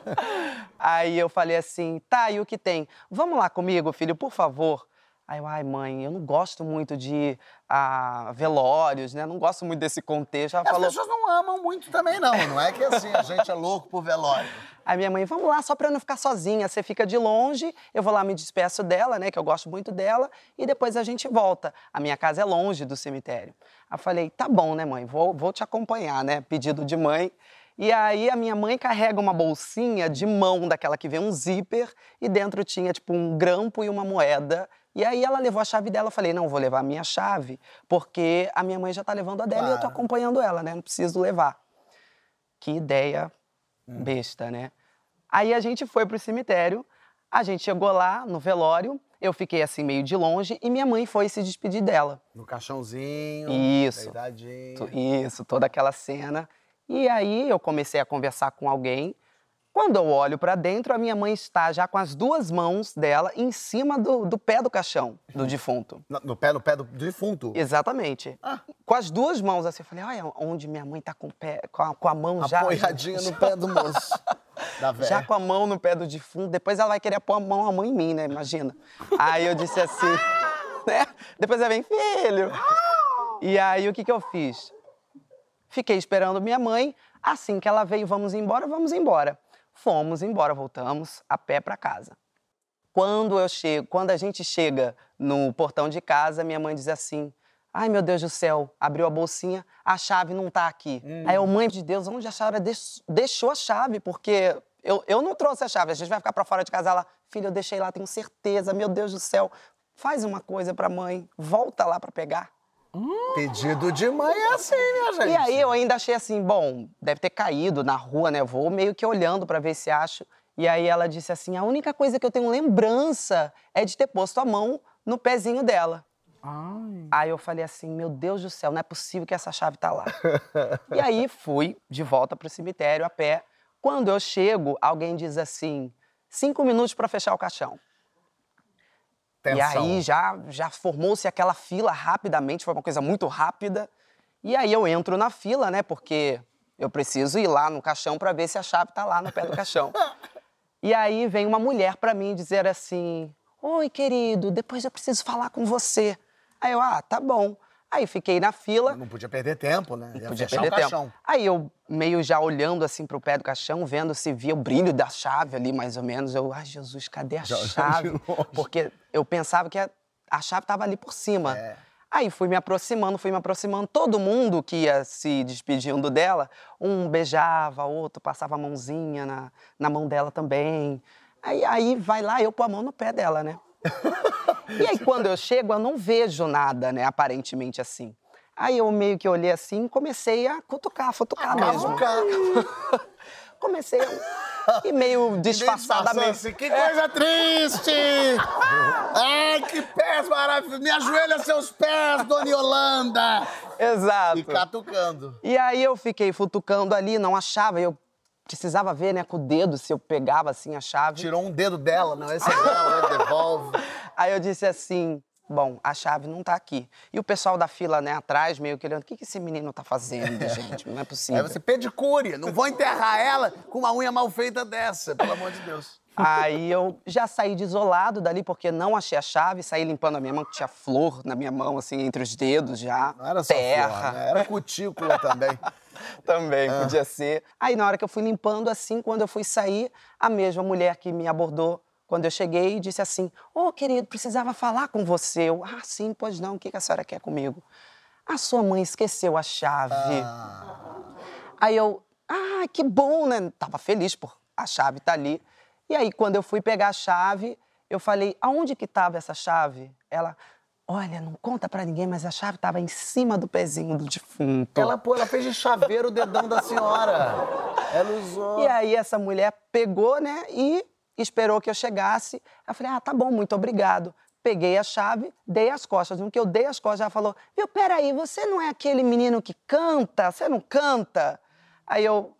Aí eu falei assim, tá, e o que tem? Vamos lá comigo, filho, por favor. Aí eu, ai, mãe, eu não gosto muito de ah, velórios, né? Não gosto muito desse contexto. Ela As falou. pessoas não amam muito também, não. Não é que assim, a gente é louco por velório. Aí minha mãe, vamos lá, só pra eu não ficar sozinha. Você fica de longe, eu vou lá, me despeço dela, né? Que eu gosto muito dela, e depois a gente volta. A minha casa é longe do cemitério. Aí eu falei, tá bom, né, mãe? Vou, vou te acompanhar, né? Pedido de mãe. E aí a minha mãe carrega uma bolsinha de mão, daquela que vem um zíper, e dentro tinha, tipo, um grampo e uma moeda. E aí ela levou a chave dela, eu falei, não, vou levar a minha chave, porque a minha mãe já tá levando a dela e eu tô Claro. acompanhando ela, né? Não preciso levar. Que ideia besta, né? Aí a gente foi pro cemitério, a gente chegou lá no velório, eu fiquei assim meio de longe e minha mãe foi se despedir dela. No caixãozinho. Isso. Isso, toda aquela cena. E aí eu comecei a conversar com alguém. Quando eu olho pra dentro, a minha mãe está já com as duas mãos dela em cima do, do pé do caixão do defunto. No, no pé, no pé do defunto. Exatamente. Ah. Com as duas mãos assim, eu falei, olha onde minha mãe tá com, o pé, com, a, com a mão já. Apoiadinha no pé do moço. Já com a mão no pé do defunto, depois ela vai querer pôr a mão, a mão em mim, né? Imagina. Aí eu disse assim, né? Depois ela vem, filho. E aí o que, que eu fiz? Fiquei esperando minha mãe. Assim que ela veio, vamos embora, vamos embora. Fomos embora, voltamos a pé para casa. Quando eu chego, quando a gente chega no portão de casa, minha mãe diz assim: Ai, meu Deus do céu, abriu a bolsinha, a chave não tá aqui. Aí eu, mãe de Deus, onde a deix- deixou a chave? Porque eu, eu não trouxe a chave, a gente vai ficar pra fora de casa lá. Filho, eu deixei lá, tenho certeza, meu Deus do céu. Faz uma coisa pra mãe, volta lá pra pegar. Pedido de mãe é assim, minha gente. E aí eu ainda achei assim, bom, deve ter caído na rua, né? Vou meio que olhando pra ver se acho. E aí ela disse assim: a única coisa que eu tenho lembrança é de ter posto a mão no pezinho dela. Ai. Aí eu falei assim, meu Deus do céu, não é possível que essa chave tá lá. e aí fui de volta pro cemitério a pé. Quando eu chego, alguém diz assim, cinco minutos para fechar o caixão. E aí já, já formou-se aquela fila rapidamente, foi uma coisa muito rápida. E aí eu entro na fila, né? Porque eu preciso ir lá no caixão para ver se a chave tá lá no pé do caixão. e aí vem uma mulher para mim dizer assim: Oi, querido, depois eu preciso falar com você. Aí eu, ah, tá bom. Aí fiquei na fila. Não podia perder tempo, né? Ia podia perder tempo. Aí eu meio já olhando assim pro pé do caixão, vendo se via o brilho da chave ali, mais ou menos. Eu, ai, Jesus, cadê a Já- chave? Porque eu pensava que a, a chave tava ali por cima. É. Aí fui me aproximando, fui me aproximando. Todo mundo que ia se despedindo dela, um beijava, outro passava a mãozinha na, na mão dela também. Aí, aí vai lá, eu pôr a mão no pé dela, né? E aí, quando eu chego, eu não vejo nada, né? Aparentemente assim. Aí eu meio que olhei assim e comecei a cutucar, futucar mesmo. Cavucar. Comecei a... E meio disfarçadamente. Assim, que coisa triste! Ai, que pés maravilhosos! Me ajoelha seus pés, dona Yolanda! Exato. E catucando. E aí eu fiquei futucando ali, não achava. Eu precisava ver, né, com o dedo se eu pegava assim a chave. Tirou um dedo dela, não, esse é dela, né? devolve. Aí eu disse assim: bom, a chave não tá aqui. E o pessoal da fila, né, atrás, meio que olhando: o que, que esse menino tá fazendo, gente? Não é Aí possível. você pedicure, não vou enterrar ela com uma unha mal feita dessa, pelo amor de Deus. Aí eu já saí desolado dali, porque não achei a chave, saí limpando a minha mão, que tinha flor na minha mão, assim, entre os dedos já. Não era só terra. flor, né? Era cutícula também. Também, podia ser. Aí, na hora que eu fui limpando, assim, quando eu fui sair, a mesma mulher que me abordou quando eu cheguei disse assim: Ô, querido, precisava falar com você. Eu, ah, sim, pois não, o que a senhora quer comigo? A sua mãe esqueceu a chave. Aí eu, ah, que bom, né? Tava feliz por a chave tá ali. E aí, quando eu fui pegar a chave, eu falei, aonde que tava essa chave? Ela, olha, não conta pra ninguém, mas a chave tava em cima do pezinho do defunto. Ela, pô, ela fez de chaveiro o dedão da senhora. Ela usou. E aí essa mulher pegou, né, e esperou que eu chegasse. Eu falei, ah, tá bom, muito obrigado. Peguei a chave, dei as costas. No que eu dei as costas, ela falou, viu, peraí, você não é aquele menino que canta? Você não canta? Aí eu,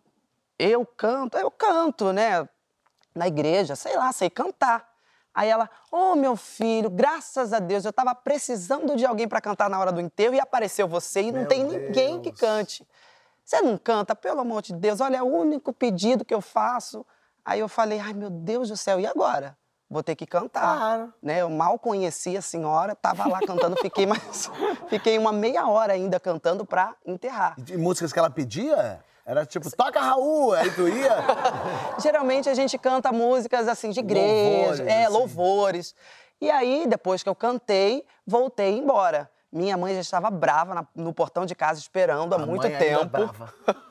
eu canto? Eu canto, né, na igreja, sei lá, sei cantar. Aí ela, ô meu filho, graças a Deus, eu tava precisando de alguém para cantar na hora do enterro e apareceu você e não Meu tem ninguém que Deus. cante. Você não canta, pelo amor de Deus, olha, é o único pedido que eu faço. Aí eu falei, ai meu Deus do céu, e agora? Vou ter que cantar. Claro. Né? Eu mal conhecia a senhora, tava lá cantando, fiquei mais. fiquei uma meia hora ainda cantando pra enterrar. E músicas que ela pedia? Era tipo, toca Raul, aí tu ia. Geralmente a gente canta músicas assim de igreja, Louvores, é, assim. louvores. E aí, depois que eu cantei, voltei embora. Minha mãe já estava brava na- no portão de casa esperando há A muito mãe ainda tempo.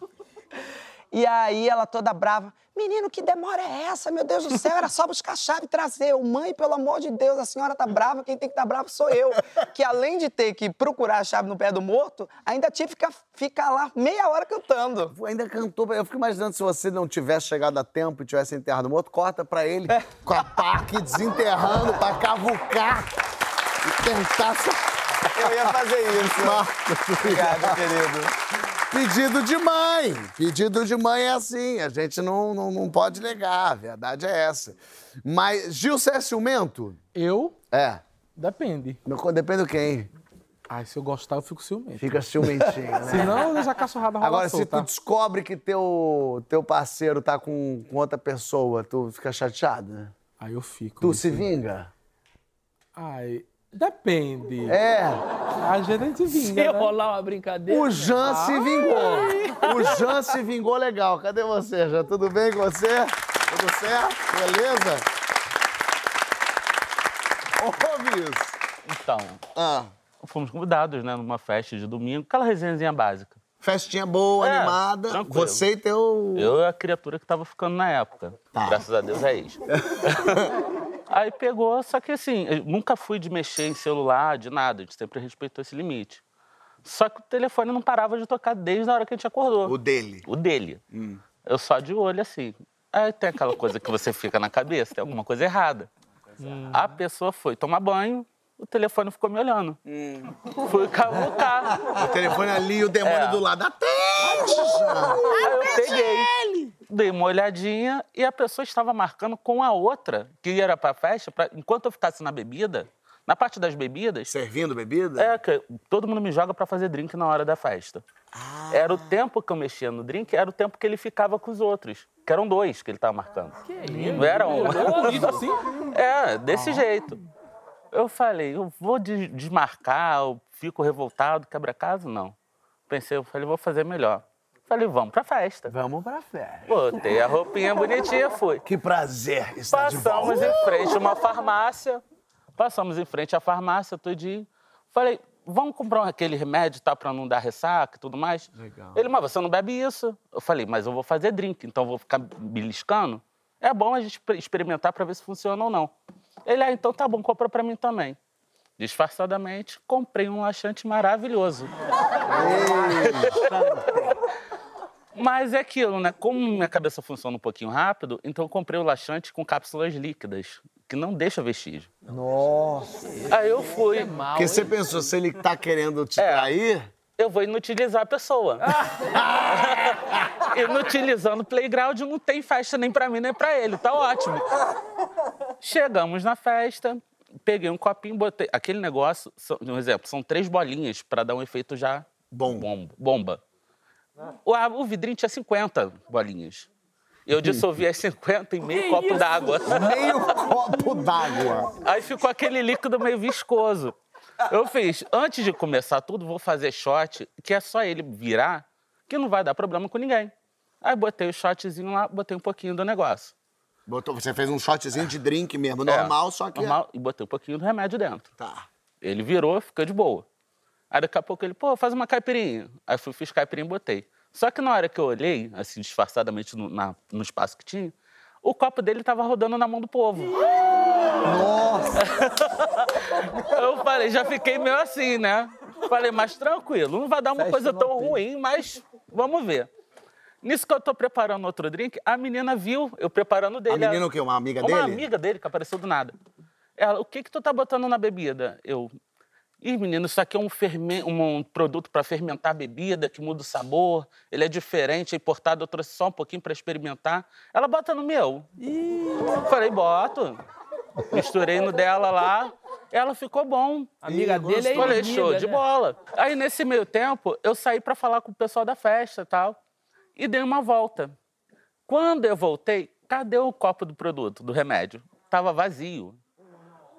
E aí ela toda brava, menino, que demora é essa? Meu Deus do céu, era só buscar a chave e trazer. Eu, mãe, pelo amor de Deus, a senhora tá brava, quem tem que estar bravo sou eu. Que além de ter que procurar a chave no pé do morto, ainda tive que ficar, lá meia hora cantando. Ainda cantou. Eu fico imaginando se você não tivesse chegado a tempo e tivesse enterrado o morto, corta pra ele com a aqui desenterrando pra cavucar e tentar. se- Eu ia fazer isso. Marcos, Obrigado, querido. Pedido de mãe. Pedido de mãe é assim. A gente não, não, não pode negar. A verdade é essa. Mas, Gil, você é ciumento? Eu? É. Depende. Depende do quem. Ai, se eu gostar, eu fico ciumento. Fica ciumentinho, né? Senão, eu deixo a cachorrada rolar Agora, se solta. tu descobre que teu, teu parceiro tá com, com outra pessoa, tu fica chateado, né? Aí eu fico. Tu se vinga? Ai, depende. É. A gente Se vinga, né? rolar uma brincadeira. O Jean se vingou. O Jean se vingou legal. Cadê você, Jean? Tudo bem com você? Tudo certo? Beleza? Ô, Bis. Então, Ah, fomos convidados, né, numa festa de domingo, aquela resenhazinha básica. festinha boa, É, animada. tranquilo. Você e teu... Eu e a criatura que tava ficando na época. Tá. Graças a Deus é ex. Aí pegou, só que assim, eu nunca fui de mexer em celular, de nada, a gente sempre respeitou esse limite. Só que o telefone não parava de tocar desde a hora que a gente acordou. O dele. O dele. Eu só de olho assim. Aí tem aquela coisa que você fica na cabeça, tem alguma coisa errada. A pessoa foi tomar banho, o telefone ficou me olhando. Fui cavucar. O telefone ali e o demônio É. do lado. Atende, Jean. Aí eu peguei, dei uma olhadinha e a pessoa estava marcando com a outra, que era pra festa, pra, enquanto eu ficasse na bebida, Na parte das bebidas, Servindo bebida? é que todo mundo me joga pra fazer drink na hora da festa. Era o tempo que eu mexia no drink, era o tempo que ele ficava com os outros. Que eram dois que ele tava marcando. Não era um. Isso assim? É, desse jeito. Eu falei, eu vou des- desmarcar, eu fico revoltado, quebra casa? Não. Pensei, eu falei, vou fazer melhor. Falei, vamos pra festa. Vamos pra festa. Botei a roupinha bonitinha, fui. Que prazer estar de volta. Passamos em frente a uma farmácia. Passamos em frente à farmácia tudinho. Falei, vamos comprar aquele remédio, tá? Pra não dar ressaca e tudo mais. Legal. Ele, mas você não bebe isso? Eu falei, mas eu vou fazer drink, então eu vou ficar beliscando. É bom a gente exper- experimentar pra ver se funciona ou não. Ele, ah, então tá bom, compra pra mim também. Disfarçadamente, comprei um laxante maravilhoso. Mas é aquilo, né? Como minha cabeça funciona um pouquinho rápido, então eu comprei o laxante com cápsulas líquidas, que não deixa vestígio. Nossa. Aí eu fui, Porque você pensou, se ele tá querendo te É. trair, eu vou inutilizar a pessoa. Inutilizando o playground não tem festa nem pra mim nem pra ele, tá ótimo. Chegamos na festa, peguei um copinho, botei. Aquele negócio, um exemplo, são três bolinhas pra dar um efeito já Bom. bom- bomba. O, a- o vidrinho tinha 50 bolinhas. Eu dissolvi as 50 em meio copo d'água. meio copo d'água. Aí ficou aquele líquido meio viscoso. Eu fiz, antes de começar tudo, vou fazer shot, que é só ele virar, que não vai dar problema com ninguém. Aí botei o shotzinho lá, botei um pouquinho do negócio. Botou, você fez um shotzinho de drink mesmo, É, normal, só que... Normal, e botei um pouquinho do remédio dentro. Tá. Ele virou, ficou de boa. Aí daqui a pouco ele, pô, faz uma caipirinha. Aí fui, fiz caipirinha e botei. Só que na hora que eu olhei, assim, disfarçadamente no, na- no espaço que tinha, o copo dele tava rodando na mão do povo. Nossa. Eu falei, já fiquei meio assim, né? Falei, mas tranquilo, não vai dar uma Festa coisa tão ruim, mas vamos ver. Nisso que eu tô preparando outro drink, a menina viu eu preparando A dele. menina Ela- o quê? Uma amiga uma dele? amiga dele que apareceu do nada. Ela, o que que tu tá botando na bebida? Eu, ih, menino, isso aqui é um, fermen- um produto para fermentar a bebida, que muda o sabor, ele é diferente, é importado, eu trouxe só um pouquinho para experimentar. Ela bota no meu. Falei, boto. Misturei no dela lá, ela ficou bom. Amiga dele é Falei, show de né? bola. Aí, nesse meio tempo, eu saí pra falar com o pessoal da festa e tal, e dei uma volta. Quando eu voltei, cadê o copo do produto, do remédio? Tava vazio.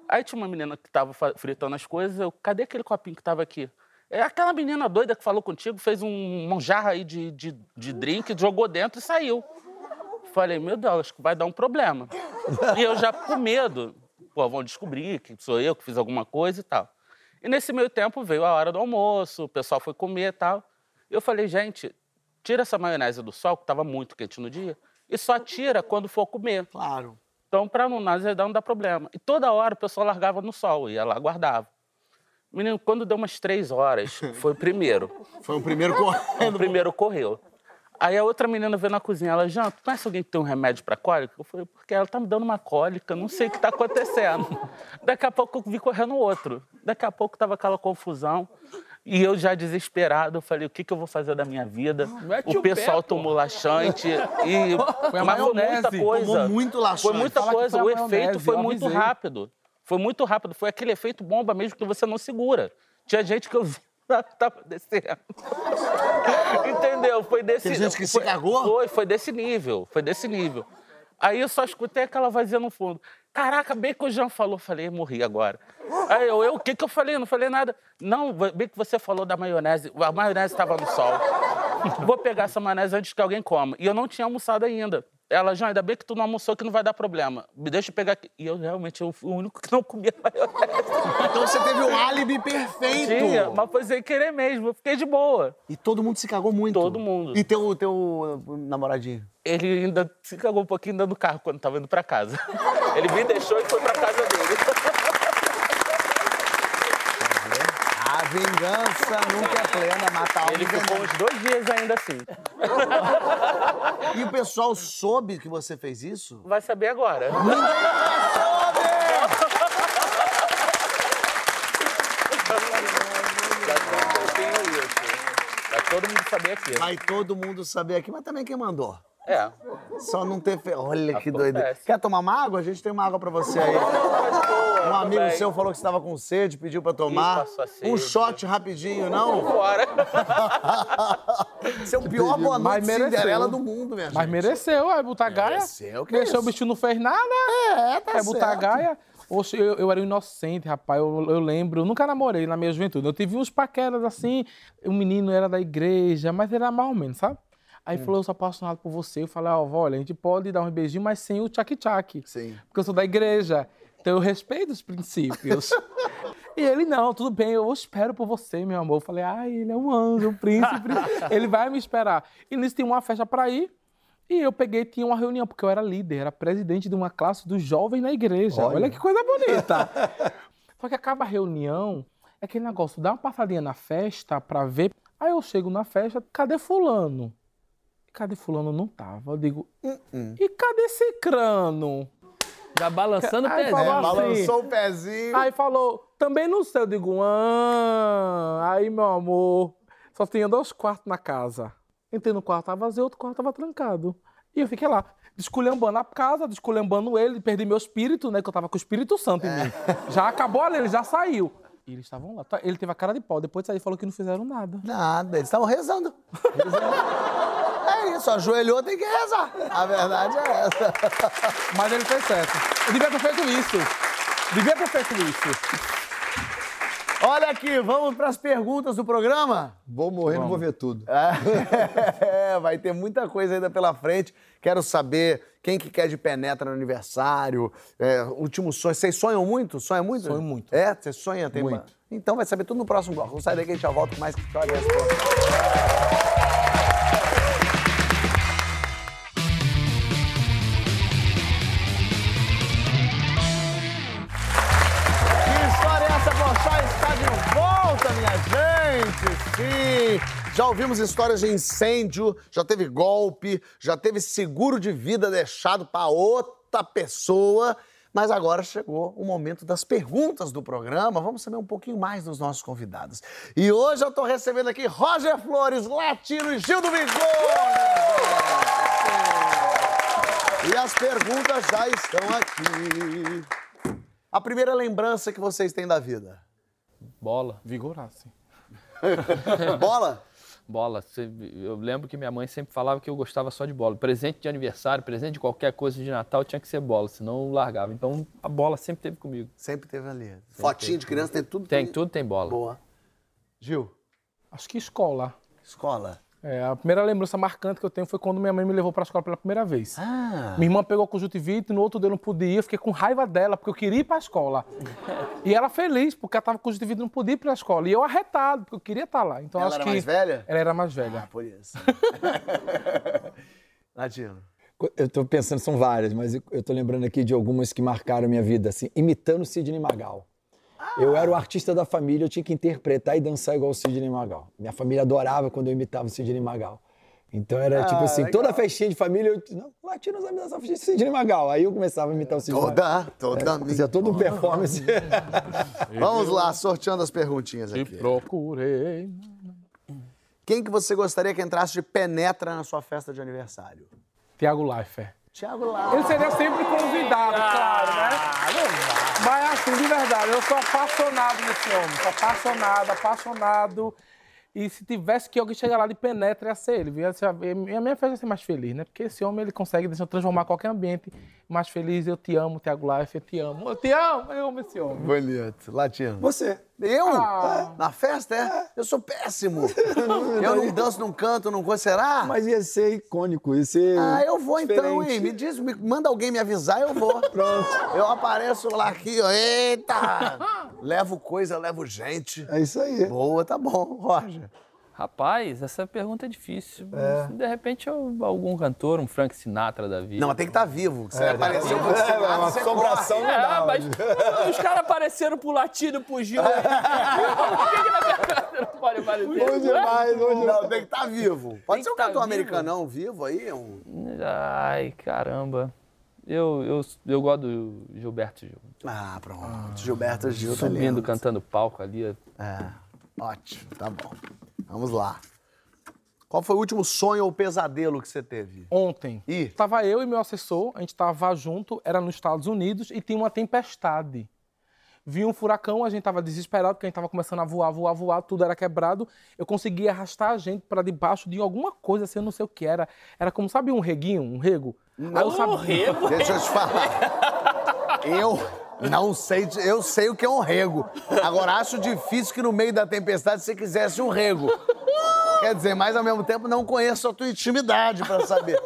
Aí tinha uma menina que tava fritando as coisas, eu, cadê aquele copinho que tava aqui? É aquela menina doida que falou contigo, fez um, jarra aí de, de, de drink, jogou dentro e saiu. Falei, meu Deus, acho que vai dar um problema. E eu já com medo, pô, vão descobrir que sou eu que fiz alguma coisa e tal. E nesse meio tempo veio a hora do almoço, o pessoal foi comer e tal. Eu falei, gente, tira essa maionese do sol, que estava muito quente no dia, e só tira quando for comer. Claro. Então, para não azedar, não dá problema. E toda hora o pessoal largava no sol, ia lá, guardava. Menino, quando deu umas três horas, foi o primeiro. Foi o primeiro O correndo. primeiro correu. Aí a outra menina veio na cozinha, ela, Jean, tu conhece alguém que tem um remédio para cólica? Eu falei, porque ela tá me dando uma cólica, não sei o que tá acontecendo. Daqui a pouco eu vi correndo outro. Daqui a pouco tava aquela confusão. E eu já desesperado, eu falei, o que, que eu vou fazer da minha vida? Mete O o pé, pessoal tomou laxante e... Foi a Mas foi muita maionese. coisa. Tomou muito laxante. Foi muita Fala coisa. foi O a efeito maionese, foi muito avisei. rápido. Foi muito rápido. Foi aquele efeito bomba mesmo que você não segura. Tinha gente que eu vi, tava descendo. Entendeu? Foi desse Tem gente que se foi- cagou? Foi, foi desse nível. Foi desse nível. Aí eu só escutei aquela vazia no fundo. Caraca, bem que o Jean falou. Falei, morri agora. Aí eu, eu, o que que eu falei? Não falei nada. Não, bem que você falou da maionese. A maionese estava no sol. Vou pegar essa maionese antes que alguém coma. E eu não tinha almoçado ainda. Ela, Jean, ainda bem que tu não almoçou, que não vai dar problema. Me deixa eu pegar aqui. E eu realmente, eu fui o único que não comia maionese. Então você teve um álibi perfeito. Tinha, mas foi sem querer mesmo. Eu fiquei de boa. E todo mundo se cagou muito. Todo mundo. E teu, teu namoradinho? Ele ainda se cagou um pouquinho dentro do carro quando tava indo pra casa. Ele me deixou e foi pra casa dele. A vingança nunca é plena, mata a alma Ele e ficou uns dois dias ainda assim. E o pessoal soube que você fez isso? Vai saber agora. Todo mundo sabia aqui. Vai todo mundo saber aqui, mas também quem mandou. É. Só não ter. Fe... Olha que doideira. Quer tomar uma água? A gente tem uma água pra você aí. Um amigo bem. seu falou que estava com sede, pediu pra tomar. sede. Um shot rapidinho, não? Bora. Você é o pior boa Mas noite. Cinderela do mundo, minha Mas gente. mereceu, é botar gaia. Mereceu, que Deixou isso? o bicho não fez nada. É, tá É botar certo. gaia. Oxe, eu, eu era um inocente, rapaz. Eu, eu lembro, eu nunca namorei na minha juventude. Eu tive uns paqueras assim. O menino era da igreja, mas era mal menos, sabe? Aí Hum. falou, eu sou apaixonado por você. Eu falei, ó, olha, a gente pode dar um beijinho, mas sem o tchac-tchac. Sim. Porque eu sou da igreja. Então eu respeito os princípios. e ele, não, tudo bem, eu espero por você, meu amor. Eu falei, ai, ele é um anjo, um príncipe. ele vai me esperar. E nisso tinha uma festa pra ir. E eu peguei, tinha uma reunião, porque eu era líder, era presidente de uma classe dos jovens na igreja. Olha, que coisa bonita. Só que acaba a reunião, é aquele negócio, dá uma passadinha na festa pra ver. Aí eu chego na festa, cadê fulano? Cadê fulano? Não tava. Eu digo, e cadê cicrano? Já balançando o Aí pezinho. falou assim, Balançou o pezinho. Aí falou, também não sei. Eu digo, ah, aí meu amor, só tinha dois quartos na casa. Entrei no quarto, tava vazio, outro quarto tava trancado. E eu fiquei lá, desculhambando a casa, desculhambando ele, perdi meu espírito, né, que eu tava com o Espírito Santo em mim. Já acabou ali, ele já saiu. E eles estavam lá. Tá, Ele teve a cara de pau, depois aí falou que não fizeram nada. Nada, eles estavam rezando. Rezando. É isso, ajoelhou, tem que rezar. A verdade é essa. Mas ele fez certo. Eu devia ter feito isso. Devia ter feito isso. Olha aqui, vamos para as perguntas do programa? Vou morrer, não vou ver tudo. É, vai ter muita coisa ainda pela frente. Quero saber quem que quer de penetra no aniversário, é, último sonho. Vocês sonham muito? Sonham muito? Sonho muito. É? Você sonha? Tem Muito. Então vai saber tudo no próximo bloco. Vamos sair daqui a gente já volta com mais história e resposta. Já ouvimos histórias de incêndio, já teve golpe, já teve seguro de vida deixado para outra pessoa. Mas agora chegou o momento das perguntas do programa. Vamos saber um pouquinho mais dos nossos convidados. E hoje eu estou recebendo aqui Roger Flores, Latino e Gil do Vigor! E as perguntas já estão aqui. A primeira lembrança que vocês têm da vida? Bola. Vigorasse. Bola? Bola. Eu lembro que minha mãe sempre falava que eu gostava só de bola. Presente de aniversário, presente de qualquer coisa de Natal tinha que ser bola, senão eu largava. Então a bola sempre teve comigo. Sempre teve ali. Fotinho de criança, tem tudo. Tem, tudo tem bola. Boa. Gil, Acho que escola. escola. É, a primeira lembrança marcante que eu tenho foi quando minha mãe me levou pra escola pela primeira vez. Ah. Minha irmã pegou conjuntivite, no outro dia eu não podia, eu fiquei com raiva dela, porque eu queria ir pra escola. e ela feliz, porque ela tava com conjuntivite e não podia ir pra escola. E eu arretado, porque eu queria estar lá. Então Ela acho era que mais velha? Ela era mais velha. Ah, por isso. Latino. Eu tô pensando, são várias, mas eu- tô lembrando aqui de algumas que marcaram a minha vida, assim, imitando Sidney Magal. Eu era o artista da família, eu tinha que interpretar e dançar igual o Sidney Magal. Minha família adorava quando eu imitava o Sidney Magal. Então era tipo assim, legal. toda festinha de família, eu, não, latino sabe dançar festinha de Sidney Magal. Aí eu começava a imitar o Sidney Magal. Toda, toda. Fazia todo um performance. Vamos lá, sorteando as perguntinhas Te aqui. procurei. Quem que você gostaria que entrasse de penetra na sua festa de aniversário? Tiago Leifert. Tiago lá. Ele seria sempre convidado, claro, né? Mas assim, de verdade, eu sou apaixonado nesse homem. Sou apaixonado, apaixonado. E se tivesse que alguém chegar lá de penetra, ia ser ele. Ia ser- A minha festa ia ser mais feliz, né? Porque esse homem, ele consegue transformar qualquer ambiente mais feliz. Eu te amo, Tiago Life, eu te amo. Eu te amo, eu amo esse homem. Bonito. Latino. Você. Eu? Ah. Na festa, é? Eu sou péssimo. eu não danço, não canto, não coisa. Será? Mas ia ser icônico, ia ser. Ah, eu vou então, diferente. hein? Me diz, me- manda alguém me avisar, eu vou. Pronto. Eu apareço lá aqui, ó. Eita! levo coisa, levo gente. É isso aí. Boa, tá bom, Roger. Rapaz, essa pergunta é difícil. De repente, eu- algum cantor, um Frank Sinatra da vida. Não, mas tem que estar vivo. Você apareceu com esse É, uma assombração corre. não dá. É, mas os caras apareceram pro latido, pro Gil. Por que, que na festa não pode aparecer? Bom demais, bom demais. Não, tem que estar vivo. Pode Tem ser um tá cantor vivo. americanão vivo aí? Um... Ai, caramba. Eu, eu, eu gosto do Gilberto Gil. Ah, pronto. Gilberto Gil tá Subindo, lindo. cantando palco ali. É, ótimo, tá bom. Vamos lá. Qual foi o último sonho ou pesadelo que você teve? Ontem. Ih. Tava eu e meu assessor, a gente tava junto, era nos Estados Unidos e tinha uma tempestade. Vi um furacão, a gente tava desesperado, porque a gente tava começando a voar, voar, voar, tudo era quebrado. Eu consegui arrastar a gente para debaixo de alguma coisa, assim, eu não sei o que era. Era como, sabe, um reguinho, um rego? Aí eu sabia. Deixa eu te falar. Eu não sei, eu sei o que é um rego. Agora, acho difícil que no meio da tempestade você quisesse um rego. Quer dizer, mas ao mesmo tempo não conheço a tua intimidade pra saber.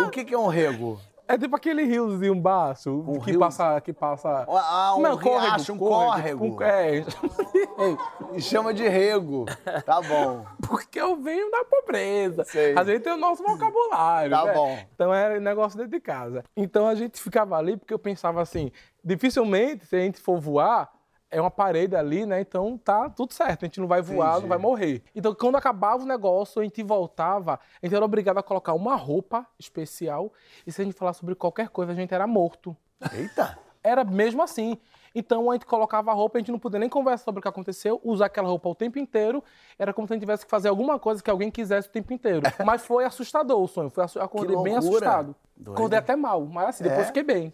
O que, que é um rego? É tipo aquele riozinho baixo Um que rio- passa. Que passa... Ah, um riacho, um córrego. um- é. E chama de rego. Tá bom. Porque eu venho da pobreza. Sei. A gente tem o nosso vocabulário. Tá né? bom. Então era negócio dentro de casa. Então a gente ficava ali porque eu pensava assim: dificilmente, se a gente for voar, é uma parede ali, né? Então tá tudo certo. A gente não vai voar, Entendi. não vai morrer. Então quando acabava o negócio, a gente voltava, a gente era obrigado a colocar uma roupa especial. E se a gente falar sobre qualquer coisa, a gente era morto. Eita. Era mesmo assim. Então a gente colocava a roupa, a gente não podia nem conversar sobre o que aconteceu, usar aquela roupa o tempo inteiro. Era como se a gente tivesse que fazer alguma coisa que alguém quisesse o tempo inteiro. Mas foi assustador o sonho. Foi acordei bem assustado. Doido. Acordei até mal, mas assim, depois É? fiquei bem.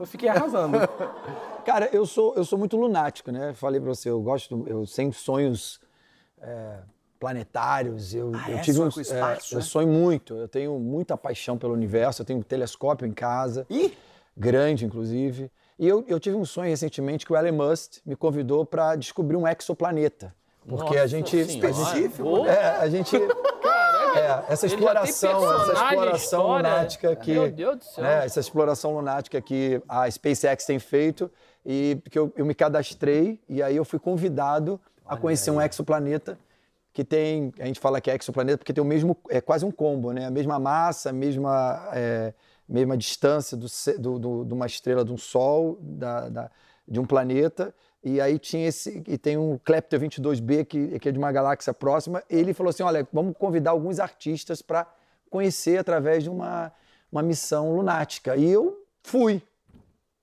Eu fiquei arrasando. Cara, eu sou, eu sou muito lunático, né? Falei pra você, eu gosto, eu tenho sonhos é, planetários. Eu, Ah, eu é? tive um, o espaço, eu é? sonho muito. Eu tenho muita paixão pelo universo. Eu tenho um telescópio em casa, Ih! grande, inclusive. E eu, eu tive um sonho recentemente que o Elon Musk me convidou para descobrir um exoplaneta. Porque a gente, a gente, Específico, é, a gente é, essa Ele exploração, essa exploração lunática que, Meu Deus do céu. né, essa exploração lunática que a SpaceX tem feito e que eu, eu me cadastrei e aí eu fui convidado a conhecer um exoplaneta que tem, a gente fala que é exoplaneta porque tem o mesmo, é quase um combo, né? A mesma massa, a mesma, é, mesma distância do, do- do- de uma estrela, de um Sol, da, da- de um planeta. E aí tinha esse, e tem um Kepler 22b que, que é de uma galáxia próxima. Ele falou assim, olha, vamos convidar alguns artistas para conhecer através de uma, uma missão lunática. E eu fui.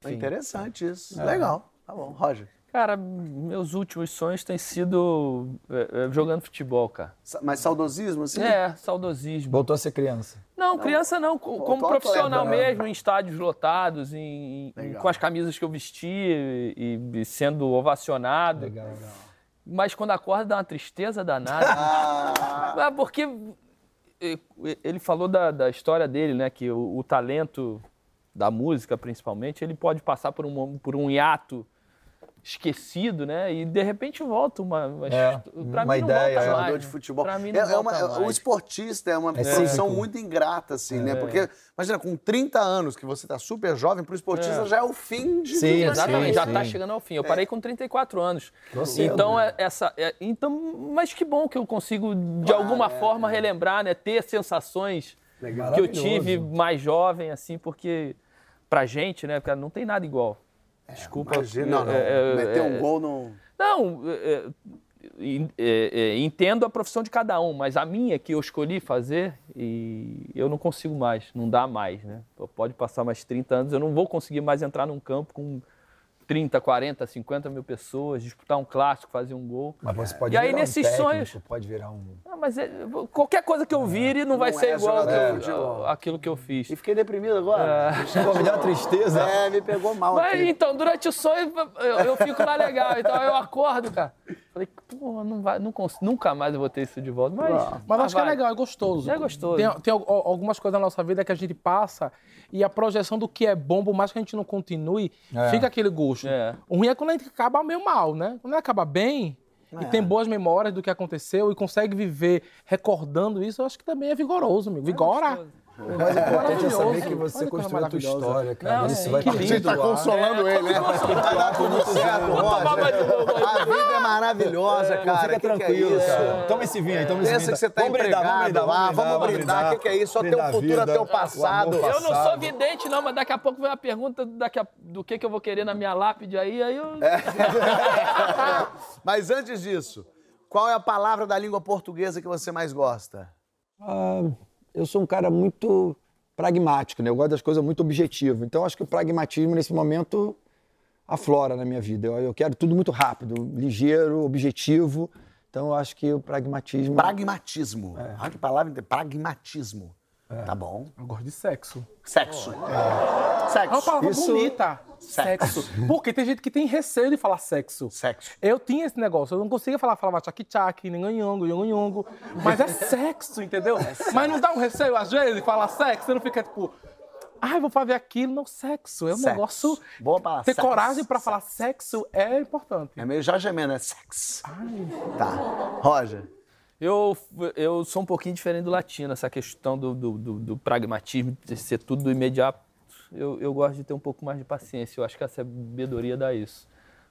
É interessante isso. Legal. Tá bom, Roger. Cara, meus últimos sonhos têm sido é, é, jogando futebol, cara. Mas saudosismo, assim? É, saudosismo. Voltou a ser criança. Não, criança não, co- como tô profissional atleta, né? mesmo, em estádios lotados, em, em- com as camisas que eu vesti e, e sendo ovacionado. Legal, legal. Mas quando acorda dá uma tristeza danada. Ah, porque eh, ele falou da, da história dele, né? Que o, o talento da música, principalmente, ele pode passar por um, por um hiato esquecido, né? E de repente volta uma. uma É, pra uma mim não ideia, volta é. mais, Jogador né? de futebol. Pra mim não É- é uma- volta é- o mais. esportista é uma É profissão muito ingrata, assim, né? Porque, imagina, com 30 anos, que você tá super jovem, pro esportista já é o fim de Sim, tudo. Exatamente, sim, já sim. está chegando ao fim. Eu parei com 34 anos. cedo, então, né? é, essa, é- então, mas que bom que eu consigo, de alguma forma, relembrar, né? Ter sensações que eu tive mais jovem, assim, porque pra gente, né, cara, não tem nada igual. Desculpa. Imagina, não, não. é, é, Meter um é, gol no... Não, é, en- entendo a profissão de cada um, mas a minha que eu escolhi fazer, e eu não consigo mais, não dá mais, né? Pode passar mais 30 anos, eu não vou conseguir mais entrar num campo com 30, 40, 50 mil pessoas, disputar um clássico, fazer um gol. Mas você pode E aí, virar nesses um técnico, sonhos- pode virar um... Ah, mas é- qualquer coisa que eu vire não vai Não ser é igual ao futebol. aquilo que eu fiz. E fiquei deprimido agora. Pô, me deu uma tristeza. É, me pegou mal Mas aqui. então, durante o sonho eu, eu fico lá legal. Então eu acordo, cara. Falei, pô, não vai, não cons- nunca mais eu vou ter isso de volta. Mas, Mas acho que é vai. legal, é gostoso. É gostoso. Tem, tem al- al- algumas coisas na nossa vida que a gente passa e a projeção do que é bom, por mais que a gente não continue, É. fica aquele gosto. É. O ruim é quando a gente acaba meio mal, né? Quando a gente acaba bem e É. tem boas memórias do que aconteceu e consegue viver recordando isso, eu acho que também é vigoroso, amigo. Vigora! O mais importante é saber que você Olha coisa construiu a tua história, cara. Não, Isso é vai. A gente tá consolando ele, né? A vida é maravilhosa, cara. Fica Que que é tranquilo, isso? cara. Toma esse vinho aí, toma esse vinho. Pensa que você tá Vamos brindar, empregado vamos brindar, lá, vamos brindar. O que que é isso? Só teu futuro é teu o passado. Eu não sou vidente, não, mas daqui a pouco vem uma pergunta daqui a- do que, que eu vou querer na minha lápide aí, aí eu. É. Mas antes disso, qual é a palavra da língua portuguesa que você mais gosta? Ah, eu sou um cara muito pragmático, né? Eu gosto das coisas muito objetivo. Então, acho que o pragmatismo, nesse momento, aflora na minha vida. Eu, eu quero tudo muito rápido, ligeiro, objetivo. Então, eu acho que o pragmatismo. Pragmatismo. Olha que palavra, inte- pragmatismo. Tá bom. Eu gosto de sexo. Sexo. É uma Sexo. palavra Isso- bonita. Sexo. Porque tem gente que tem receio de falar sexo. Sexo. Eu tinha esse negócio, eu não conseguia falar, falava tchaki-tchaki, ninganhongo, yongo Mas é sexo, entendeu? Mas não dá um receio, às vezes, de falar sexo, você não fica tipo, ai, vou fazer aquilo. Não, sexo. É um Sexo. negócio. Boa palavra, Ter sexo. coragem pra falar sexo é importante. É meio Jorge Ameno, é sexo. Tá. Roger. Eu, eu sou um pouquinho diferente do latino, essa questão do, do, do- do pragmatismo, de ser tudo do imediato. Eu, eu gosto de ter um pouco mais de paciência. Eu acho que a sabedoria dá isso.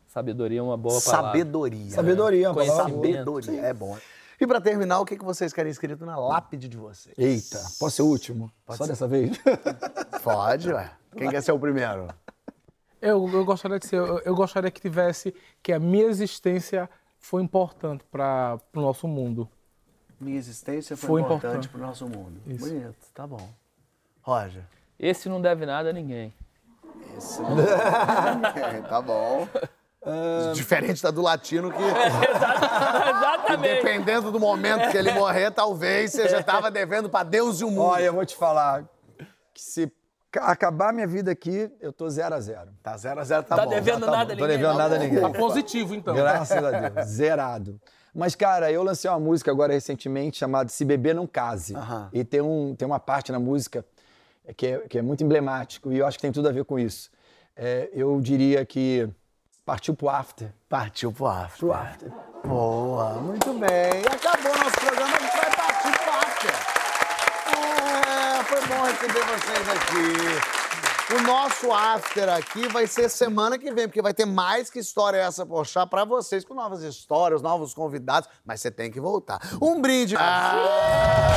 Sabedoria é uma boa palavra. Sabedoria. Sabedoria, é uma. Sabedoria. É bom. E pra terminar, o que que vocês querem escrito na lápide de vocês? Eita, posso ser o último? Só dessa vez? Pode, ué. Quem quer ser o primeiro? Eu, eu gostaria de ser, eu, eu gostaria que tivesse que a minha existência foi importante para o nosso mundo. Minha existência foi, Foi importante, importante. pro nosso mundo. Isso. Bonito, tá bom. Roger. Esse não deve nada a ninguém. Esse. É, tá bom. Diferente da do latino que, Exatamente. dependendo do momento que ele morrer, talvez você já tava devendo pra Deus e o mundo. Olha, eu vou te falar que se ca- acabar minha vida aqui, eu tô zero a zero. Tá 0 a 0 tá, Tá bom. devendo Tá bom, nada a tô ninguém. devendo não. nada a ninguém. Tá positivo, então. Graças a Deus, zerado. Mas, cara, eu lancei uma música agora recentemente chamada Se Beber Não Case. Aham. E tem, um, tem uma parte na música que é, que é muito emblemático e eu acho que tem tudo a ver com isso. É, eu diria que partiu pro after. Partiu pro after. Pro after. Boa, muito bem. Acabou nosso programa, a gente vai partir pro after. É, foi bom receber vocês aqui. O nosso after aqui vai ser semana que vem, porque vai ter mais que história essa puxar pra vocês, com novas histórias, novos convidados, mas você tem que voltar. Um brinde. Ah!